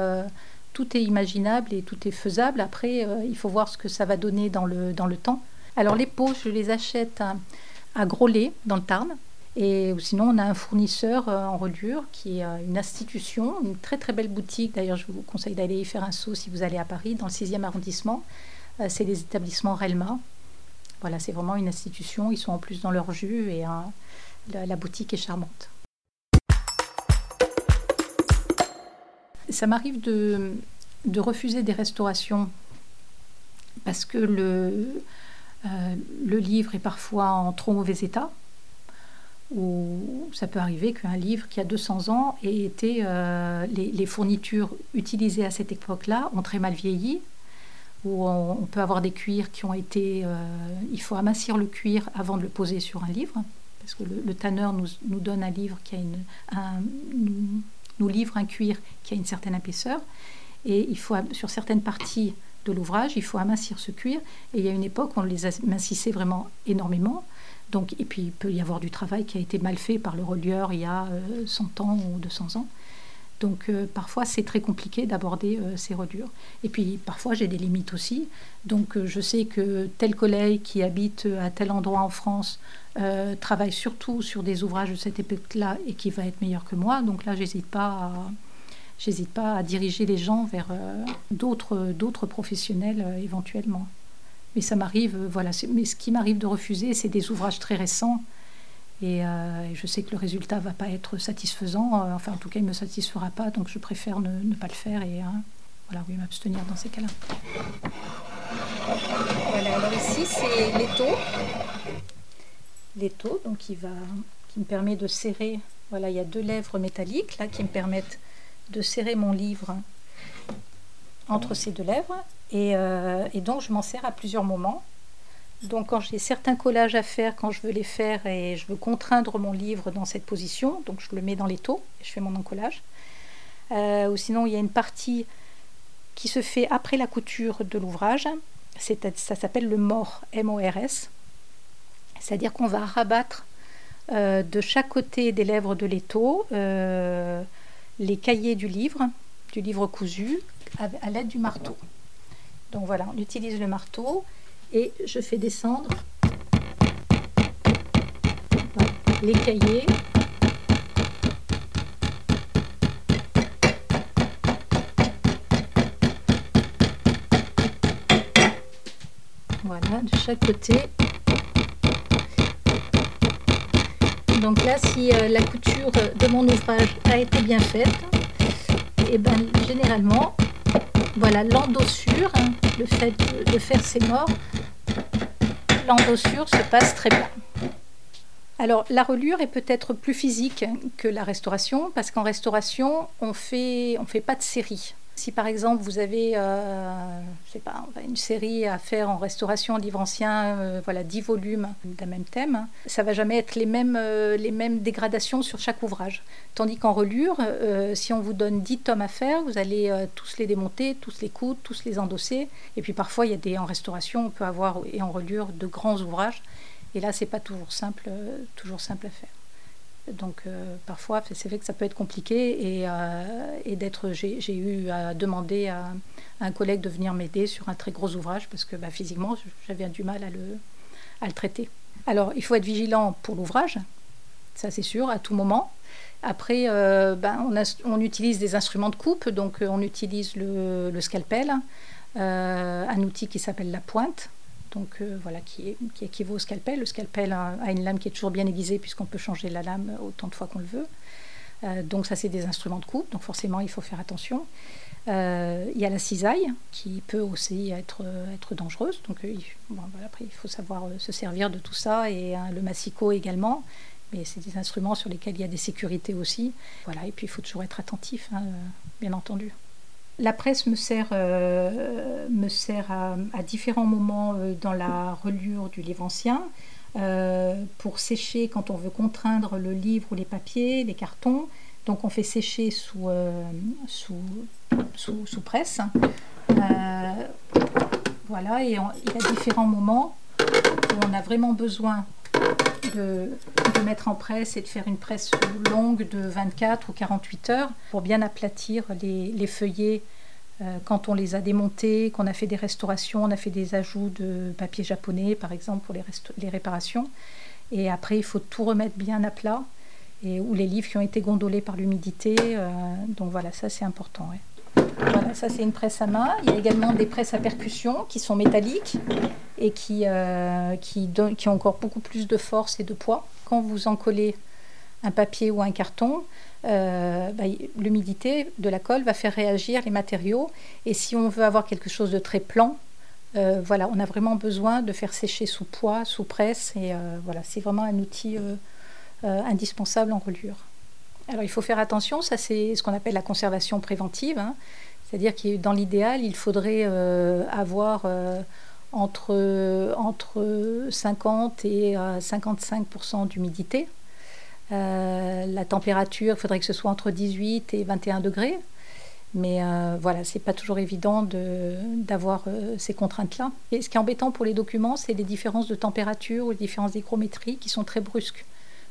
tout est imaginable et tout est faisable. Après, euh, il faut voir ce que ça va donner dans le, dans le temps. Alors les pots, je les achète à, à Groslay, dans le Tarn. Et sinon, on a un fournisseur euh, en reliure qui est euh, une institution, une très très belle boutique. D'ailleurs, je vous conseille d'aller y faire un saut si vous allez à Paris, dans le 6e arrondissement. c'est les établissements Relma. Voilà, c'est vraiment une institution. Ils sont en plus dans leur jus et la boutique est charmante. Ça m'arrive de, refuser des restaurations parce que le, euh, le livre est parfois en trop mauvais état. Ou ça peut arriver qu'un livre qui a 200 ans ait été. Euh, les, fournitures utilisées à cette époque-là ont très mal vieilli. Ou on, peut avoir des cuirs qui ont été. Euh, il faut amincir le cuir avant de le poser sur un livre. Parce que le, tanneur nous, donne un livre qui a une. Un, nous livre un cuir qui a une certaine épaisseur. Et il faut, sur certaines parties de l'ouvrage, il faut amincir ce cuir. Et il y a une époque où on les amincissait vraiment énormément. Donc, et puis il peut y avoir du travail qui a été mal fait par le relieur il y a 100 euh, ans ou 200 ans. Donc euh, parfois c'est très compliqué d'aborder euh, ces reliures. Et puis parfois j'ai des limites aussi. Donc je sais que tel collègue qui habite à tel endroit en France euh, travaille surtout sur des ouvrages de cette époque-là et qui va être meilleur que moi. Donc là, j'hésite pas à, j'hésite pas à diriger les gens vers euh, d'autres, d'autres professionnels euh, éventuellement. Mais ça m'arrive, voilà. Mais ce qui m'arrive de refuser, c'est des ouvrages très récents. Et je sais que le résultat va pas être satisfaisant. enfin, en tout cas, il me satisfera pas. Donc, je préfère ne, pas le faire et voilà, oui, m'abstenir dans ces cas-là. Voilà. Alors ici, c'est l'étau l'étau, donc qui, va, qui me permet de serrer. Voilà, il y a deux lèvres métalliques là qui me permettent de serrer mon livre entre ces deux lèvres. Et, euh, et donc, je m'en sers à plusieurs moments. Donc, quand j'ai certains collages à faire, quand je veux les faire et je veux contraindre mon livre dans cette position, donc je le mets dans l'étau et je fais mon encollage. Euh, ou sinon, il y a une partie qui se fait après la couture de l'ouvrage. Ça s'appelle le mort, M-O-R-S. C'est-à-dire qu'on va rabattre euh, de chaque côté des lèvres de l'étau euh, les cahiers du livre, du livre cousu, à, l'aide du marteau. Donc voilà, on utilise le marteau et je fais descendre les cahiers. Voilà, de chaque côté. Donc là, si euh, la couture de mon ouvrage a été bien faite, et eh ben généralement, voilà l'endossure, hein, le fait de, faire ces morts, l'endossure se passe très bien. Alors la reliure est peut-être plus physique que la restauration parce qu'en restauration on fait on fait pas de série. Si par exemple vous avez euh, une série à faire en restauration, en livre ancien, euh, voilà, 10 volumes d'un même thème, ça va jamais être les mêmes, euh, dégradations sur chaque ouvrage. Tandis qu'en relure, si on vous donne 10 tomes à faire, vous allez tous les démonter, tous les coudre, tous les endosser. Et puis parfois, il y a des, en restauration, on peut avoir, et en relure, de grands ouvrages. Et là, c'est pas toujours simple, toujours simple à faire. Donc euh, parfois, c'est vrai que ça peut être compliqué et, euh, d'être. J'ai eu à demander à, un collègue de venir m'aider sur un très gros ouvrage parce que bah, physiquement, j'avais du mal à le, traiter. Alors, il faut être vigilant pour l'ouvrage, ça c'est sûr, à tout moment. Après, euh, ben, on, utilise des instruments de coupe, donc on utilise le scalpel, un outil qui s'appelle la pointe donc euh, voilà, qui, qui, équivaut au scalpel. Le scalpel a, une lame qui est toujours bien aiguisée puisqu'on peut changer la lame autant de fois qu'on le veut. Euh, donc ça, c'est des instruments de coupe, donc forcément, il faut faire attention. Euh, il y a la cisaille qui peut aussi être, dangereuse. Donc après, il faut savoir se servir de tout ça et hein, le massicot également. Mais c'est des instruments sur lesquels il y a des sécurités aussi. Voilà, et puis il faut toujours être attentif, hein, bien entendu. La presse me sert, euh, à, différents moments euh, dans la reliure du livre ancien, euh, pour sécher quand on veut contraindre le livre ou les papiers, les cartons. Donc on fait sécher sous, presse. voilà, et il y a différents moments où on a vraiment besoin de, mettre en presse et de faire une presse longue de 24 ou 48 heures pour bien aplatir les, feuillets euh, quand on les a démontés, qu'on a fait des restaurations, on a fait des ajouts de papier japonais par exemple pour les, les réparations. Et après, il faut tout remettre bien à plat et, ou les livres qui ont été gondolés par l'humidité. Euh, donc voilà, ça c'est important. Voilà, ça c'est une presse à main. Il y a également des presses à percussion qui sont métalliques et qui, euh, qui, qui ont encore beaucoup plus de force et de poids. Quand vous en collez un papier ou un carton, euh, bah, l'humidité de la colle va faire réagir les matériaux. Et si on veut avoir quelque chose de très plan, euh, voilà, on a vraiment besoin de faire sécher sous poids, sous presse. Et voilà, c'est vraiment un outil indispensable en reliure. Alors il faut faire attention, ça c'est ce qu'on appelle la conservation préventive. Hein. C'est-à-dire que dans l'idéal, il faudrait avoir entre, entre 50 et 55% euh, d'humidité. Euh, la température, il faudrait que ce soit entre 18 et 21 degrés. Mais euh, voilà, c'est pas toujours évident d'avoir ces contraintes-là. Et ce qui est embêtant pour les documents, c'est les différences de température ou les différences d'hygrométrie qui sont très brusques.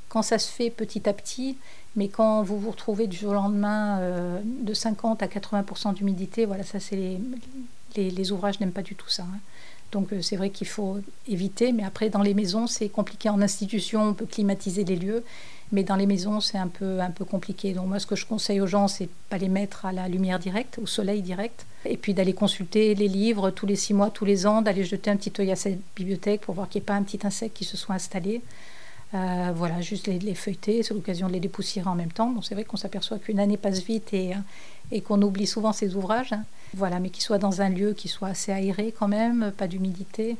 Quand ça se fait petit à petit, mais quand vous vous retrouvez du jour au lendemain de 50 à 80% d'humidité, voilà, ça c'est les, les, les, ouvrages n'aiment pas du tout ça. Hein. Donc euh, c'est vrai qu'il faut éviter, mais après dans les maisons c'est compliqué. En institution on peut climatiser les lieux, mais dans les maisons c'est un peu, un peu compliqué. Donc moi ce que je conseille aux gens c'est pas les mettre à la lumière directe, au soleil direct, et puis d'aller consulter les livres tous les six mois, tous les ans, d'aller jeter un petit œil à cette bibliothèque pour voir qu'il n'y ait pas un petit insecte qui se soit installé. Euh, voilà, juste les, les feuilleter, c'est l'occasion de les dépoussiérer en même temps. Bon, c'est vrai qu'on s'aperçoit qu'une année passe vite et, et qu'on oublie souvent ces ouvrages. Hein. Voilà, mais qui soit dans un lieu qui soit assez aéré quand même, pas d'humidité.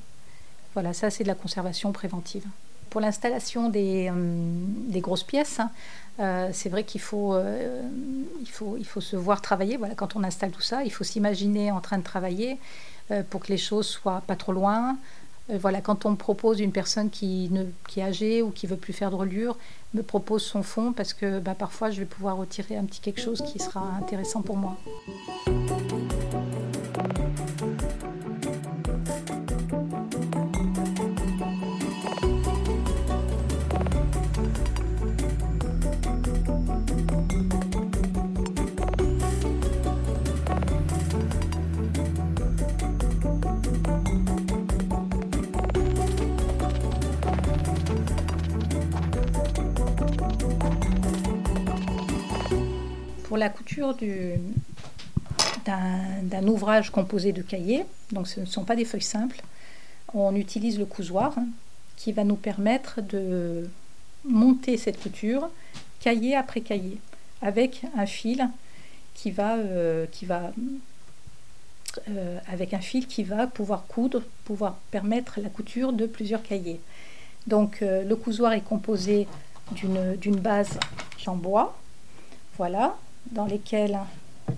Voilà, ça c'est de la conservation préventive. Pour l'installation des, euh, grosses pièces, hein, euh, c'est vrai qu'il faut, euh, il faut, il faut se voir travailler. Voilà, quand on installe tout ça, il faut s'imaginer en train de travailler pour que les choses soient pas trop loin. Voilà, quand on me propose une personne qui, ne, qui est âgée ou qui veut plus faire de reliure, me propose son fond parce que bah, parfois je vais pouvoir retirer un petit quelque chose qui sera intéressant pour moi. Pour la couture d'un ouvrage composé de cahiers, donc ce ne sont pas des feuilles simples, on utilise le cousoir hein, qui va nous permettre de monter cette couture cahier après cahier avec un fil qui va, euh, qui va euh, avec un fil qui va pouvoir coudre, pouvoir permettre la couture de plusieurs cahiers. Donc euh, le cousoir est composé d'une base en bois, voilà, dans lesquels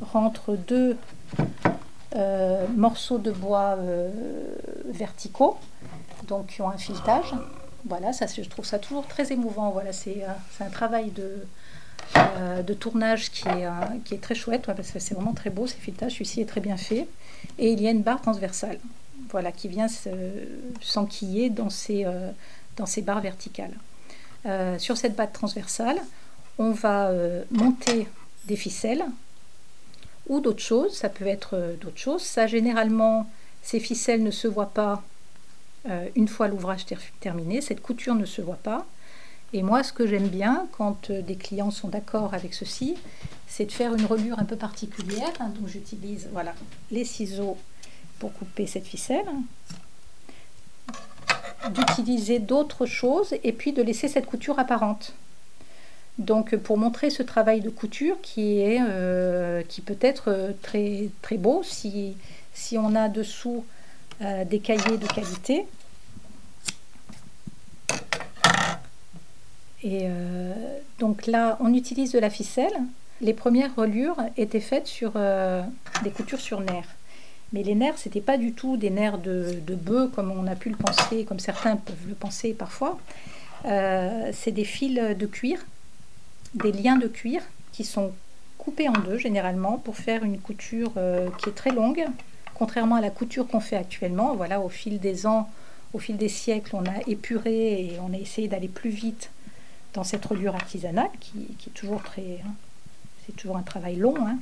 rentrent deux euh, morceaux de bois euh, verticaux, donc qui ont un filetage. Voilà, ça, je trouve ça toujours très émouvant. Voilà, c'est euh, un travail de, de tournage qui est, qui est très chouette, parce que c'est vraiment très beau, ces filetages. Celui-ci est très bien fait. Et il y a une barre transversale voilà, qui vient s'enquiller dans, ces, dans ces barres verticales. sur cette barre transversale, on va monter des ficelles ou d'autres choses. Ça peut être euh, d'autres choses. Ça, généralement, ces ficelles ne se voient pas euh, une fois l'ouvrage terminé. Cette couture ne se voit pas. Et moi, ce que j'aime bien quand euh, des clients sont d'accord avec ceci, c'est de faire une reliure un peu particulière. Hein. donc, j'utilise voilà, les ciseaux pour couper cette ficelle d'utiliser d'autres choses et puis de laisser cette couture apparente. Donc pour montrer ce travail de couture qui, est, euh, qui peut être euh, très, très beau si, si on a dessous euh, des cahiers de qualité. Et donc là, on utilise de la ficelle. Les premières reliures étaient faites sur des coutures sur nerfs. Mais les nerfs, c'était pas du tout des nerfs de, de bœuf comme on a pu le penser, comme certains peuvent le penser parfois. c'est des fils de cuir des liens de cuir qui sont coupés en deux généralement pour faire une couture euh, qui est très longue, contrairement à la couture qu'on fait actuellement. Voilà, au fil des ans, au fil des siècles, on a épuré et on a essayé d'aller plus vite dans cette reliure artisanale qui, est toujours très, hein, c'est toujours un travail long, hein,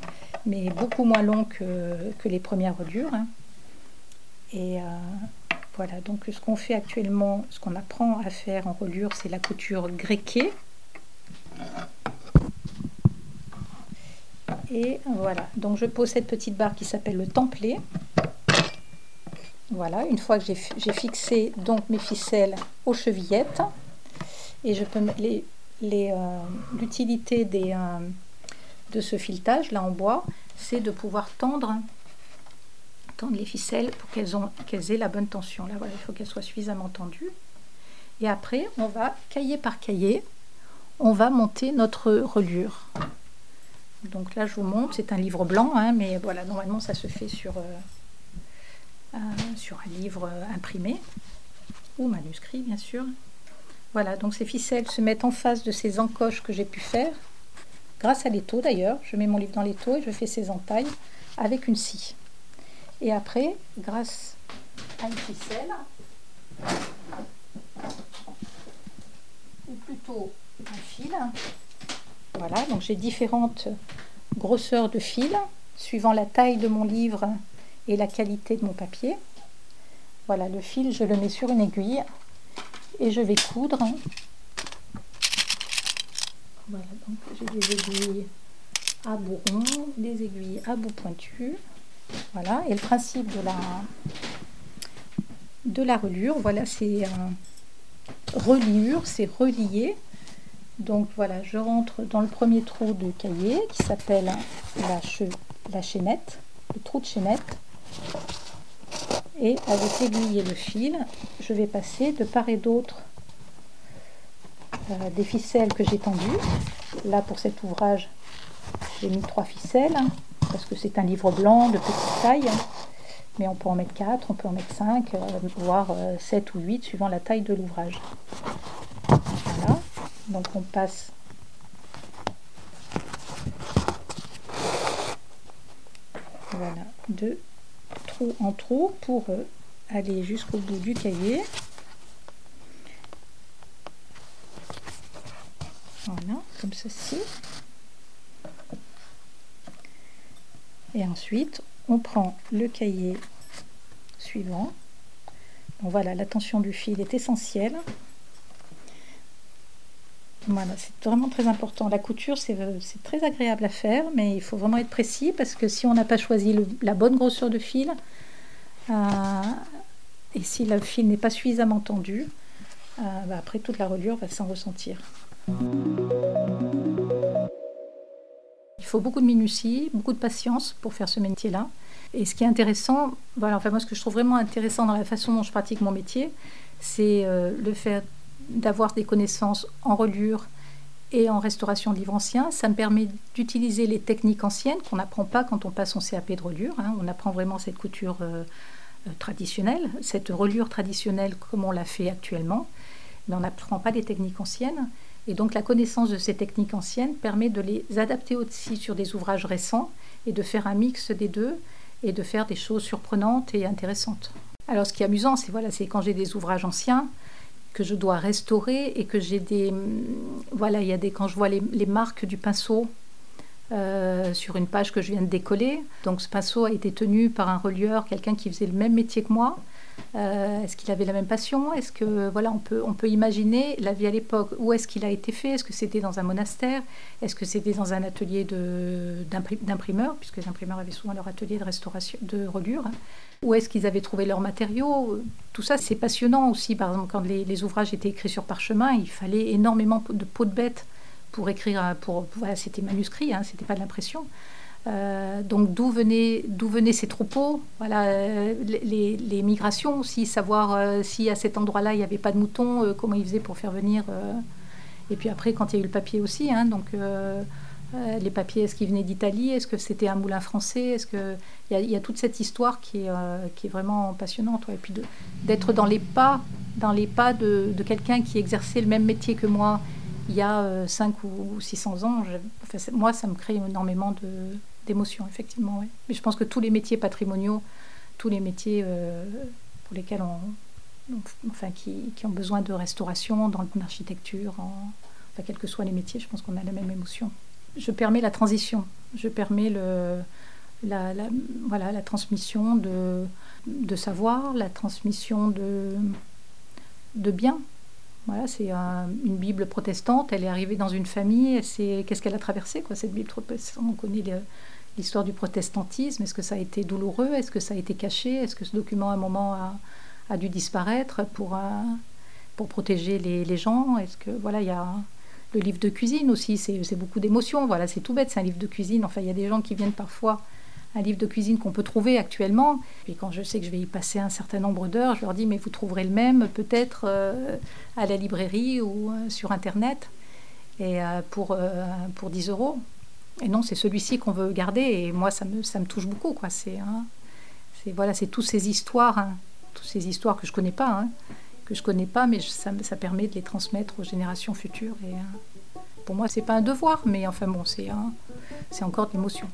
mais beaucoup moins long que, les premières reliures. Hein. Et euh, voilà, donc ce qu'on fait actuellement, ce qu'on apprend à faire en reliure, c'est la couture grecquée. Et voilà, donc je pose cette petite barre qui s'appelle le templé. Voilà, une fois que j'ai fixé donc mes ficelles aux chevillettes, et je peux les euh, l'utilité euh, de ce filetage là en bois, c'est de pouvoir tendre tendre les ficelles pour qu'elles qu'elles aient la bonne tension. Là, voilà, il faut qu'elles soient suffisamment tendues. Et après, on va cahier par cahier, on va monter notre reliure. Donc là, je vous montre, c'est un livre blanc, hein, mais voilà, normalement, ça se fait sur, euh, euh, un livre euh, imprimé, ou manuscrit, bien sûr. Voilà, donc ces ficelles se mettent en face de ces encoches que j'ai pu faire, grâce à l'étau d'ailleurs. Je mets mon livre dans l'étau et je fais ces entailles avec une scie. Et après, grâce à une ficelle, ou plutôt un fil, voilà, donc j'ai différentes grosseurs de fil suivant la taille de mon livre et la qualité de mon papier. Voilà, le fil, je le mets sur une aiguille et je vais coudre. Voilà, donc j'ai des aiguilles à bout rond, des aiguilles à bout pointu. Voilà, et le principe de la, de la reliure, voilà, c'est reliure, c'est relier donc voilà, je rentre dans le premier trou de cahier qui s'appelle la, chaînette, le trou de chaînette. Et avec l'aiguille et le fil, je vais passer de part et d'autre euh, des ficelles que j'ai tendues. Là, pour cet ouvrage, j'ai mis trois ficelles parce que c'est un livre blanc de petite taille. Mais on peut en mettre quatre, on peut en mettre cinq, euh, voire euh, sept ou huit, suivant la taille de l'ouvrage. Donc on passe voilà, de trou en trou pour euh, aller jusqu'au bout du cahier. Voilà, comme ceci. Et ensuite, on prend le cahier suivant. Donc voilà, la tension du fil est essentielle. Voilà, c'est vraiment très important. La couture, euh, c'est très agréable à faire, mais il faut vraiment être précis parce que si on n'a pas choisi la bonne grosseur de fil, euh, et si le fil n'est pas suffisamment tendu, euh, bah, après toute la reliure va s'en ressentir. Il faut beaucoup de minutie, beaucoup de patience pour faire ce métier-là. Et ce qui est intéressant, voilà, enfin moi ce que je trouve vraiment intéressant dans la façon dont je pratique mon métier, c'est le fait d'avoir des connaissances en reliure et en restauration de livres anciens. Ça me permet d'utiliser les techniques anciennes qu'on n'apprend pas quand on passe son CAP de reliure. Hein. On apprend vraiment cette couture euh, euh, traditionnelle, cette reliure traditionnelle comme on l'a fait actuellement, mais on n'apprend pas les techniques anciennes. Et donc la connaissance de ces techniques anciennes permet de les adapter aussi sur des ouvrages récents et de faire un mix des deux et de faire des choses surprenantes et intéressantes. Alors ce qui est amusant, c'est voilà, c'est quand j'ai des ouvrages anciens, que je dois restaurer et que j'ai des voilà il y a des quand je vois les, marques du pinceau euh, sur une page que je viens de décoller donc ce pinceau a été tenu par un relieur quelqu'un qui faisait le même métier que moi euh, est-ce qu'il avait la même passion? Est-ce que voilà, on peut on peut imaginer la vie à l'époque? Où est-ce qu'il a été fait? Est-ce que c'était dans un monastère? Est-ce que c'était dans un atelier d'imprimeurs, puisque les imprimeurs avaient souvent leur atelier de restauration de reliure hein. Où est-ce qu'ils avaient trouvé leurs matériaux? Tout ça, c'est passionnant aussi. Par exemple, quand les, ouvrages étaient écrits sur parchemin, il fallait énormément de peau de bête pour écrire, pour, voilà, c'était manuscrit, hein, c'était pas de l'impression. Euh, donc d'où venaient, venaient ces troupeaux? Voilà, euh, les, les, migrations aussi, savoir euh, si à cet endroit-là il n'y avait pas de moutons, comment ils faisaient pour faire venir. et puis après, quand il y a eu le papier aussi, hein, donc les papiers, est-ce qu'ils venaient d'Italie? Est-ce que c'était un moulin français? Est-ce que il y, a toute cette histoire qui est, qui est vraiment passionnante. Et puis d'être dans les pas, dans les pas de, de quelqu'un qui exerçait le même métier que moi il y a 5 ou 600 ans, moi, ça me crée énormément de, d'émotion, effectivement. Mais je pense que tous les métiers patrimoniaux, tous les métiers euh, pour lesquels on, enfin, qui, qui, ont besoin de restauration dans l'architecture, en, enfin, quels que soient les métiers, je pense qu'on a la même émotion. Je permets la transition, je permets le, la, voilà, la transmission de, de savoir, la transmission de, de biens. Voilà, c'est une Bible protestante, elle est arrivée dans une famille, c'est qu'est-ce qu'elle a traversé quoi cette Bible protestante? L'histoire du protestantisme. Est-ce que ça a été douloureux Est-ce que ça a été caché Est-ce que ce document, à un moment, a, dû disparaître pour, euh, pour protéger les, gens Est-ce que voilà, il y a le livre de cuisine aussi. C'est beaucoup d'émotions. Voilà, c'est tout bête. C'est un livre de cuisine. Enfin, il y a des gens qui viennent parfois un livre de cuisine qu'on peut trouver actuellement. Et quand je sais que je vais y passer un certain nombre d'heures, je leur dis mais vous trouverez le même peut-être euh, à la librairie ou euh, sur internet et pour pour 10 euros. Et non, c'est celui-ci qu'on veut garder. Et moi, ça me, ça me touche beaucoup. Quoi. C'est, hein, voilà, c'est toutes ces histoires, hein, ces histoires que je connais pas, hein, que je connais pas, mais ça, permet de les transmettre aux générations futures. Et hein, pour moi, c'est pas un devoir, mais enfin bon, c'est encore de l'émotion.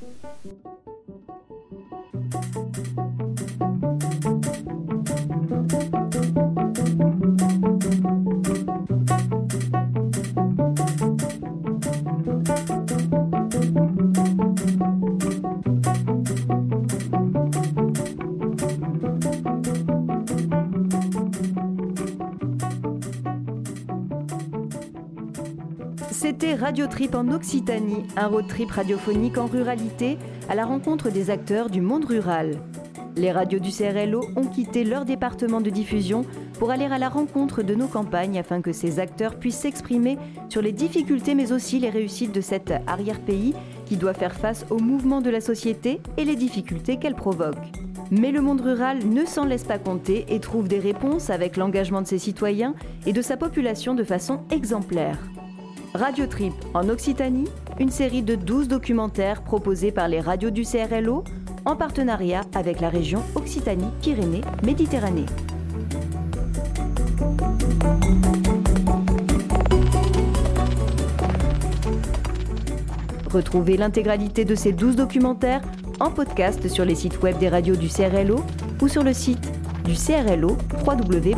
Radio Trip en Occitanie, un road trip radiophonique en ruralité à la rencontre des acteurs du monde rural. Les radios du CRLO ont quitté leur département de diffusion pour aller à la rencontre de nos campagnes afin que ces acteurs puissent s'exprimer sur les difficultés mais aussi les réussites de cet arrière-pays qui doit faire face aux mouvements de la société et les difficultés qu'elle provoque. Mais le monde rural ne s'en laisse pas compter et trouve des réponses avec l'engagement de ses citoyens et de sa population de façon exemplaire. Radio Trip en Occitanie, une série de 12 documentaires proposés par les radios du CRLO en partenariat avec la région Occitanie-Pyrénées-Méditerranée. Retrouvez l'intégralité de ces 12 documentaires en podcast sur les sites web des radios du CRLO ou sur le site du CRLO www.crlo.fr.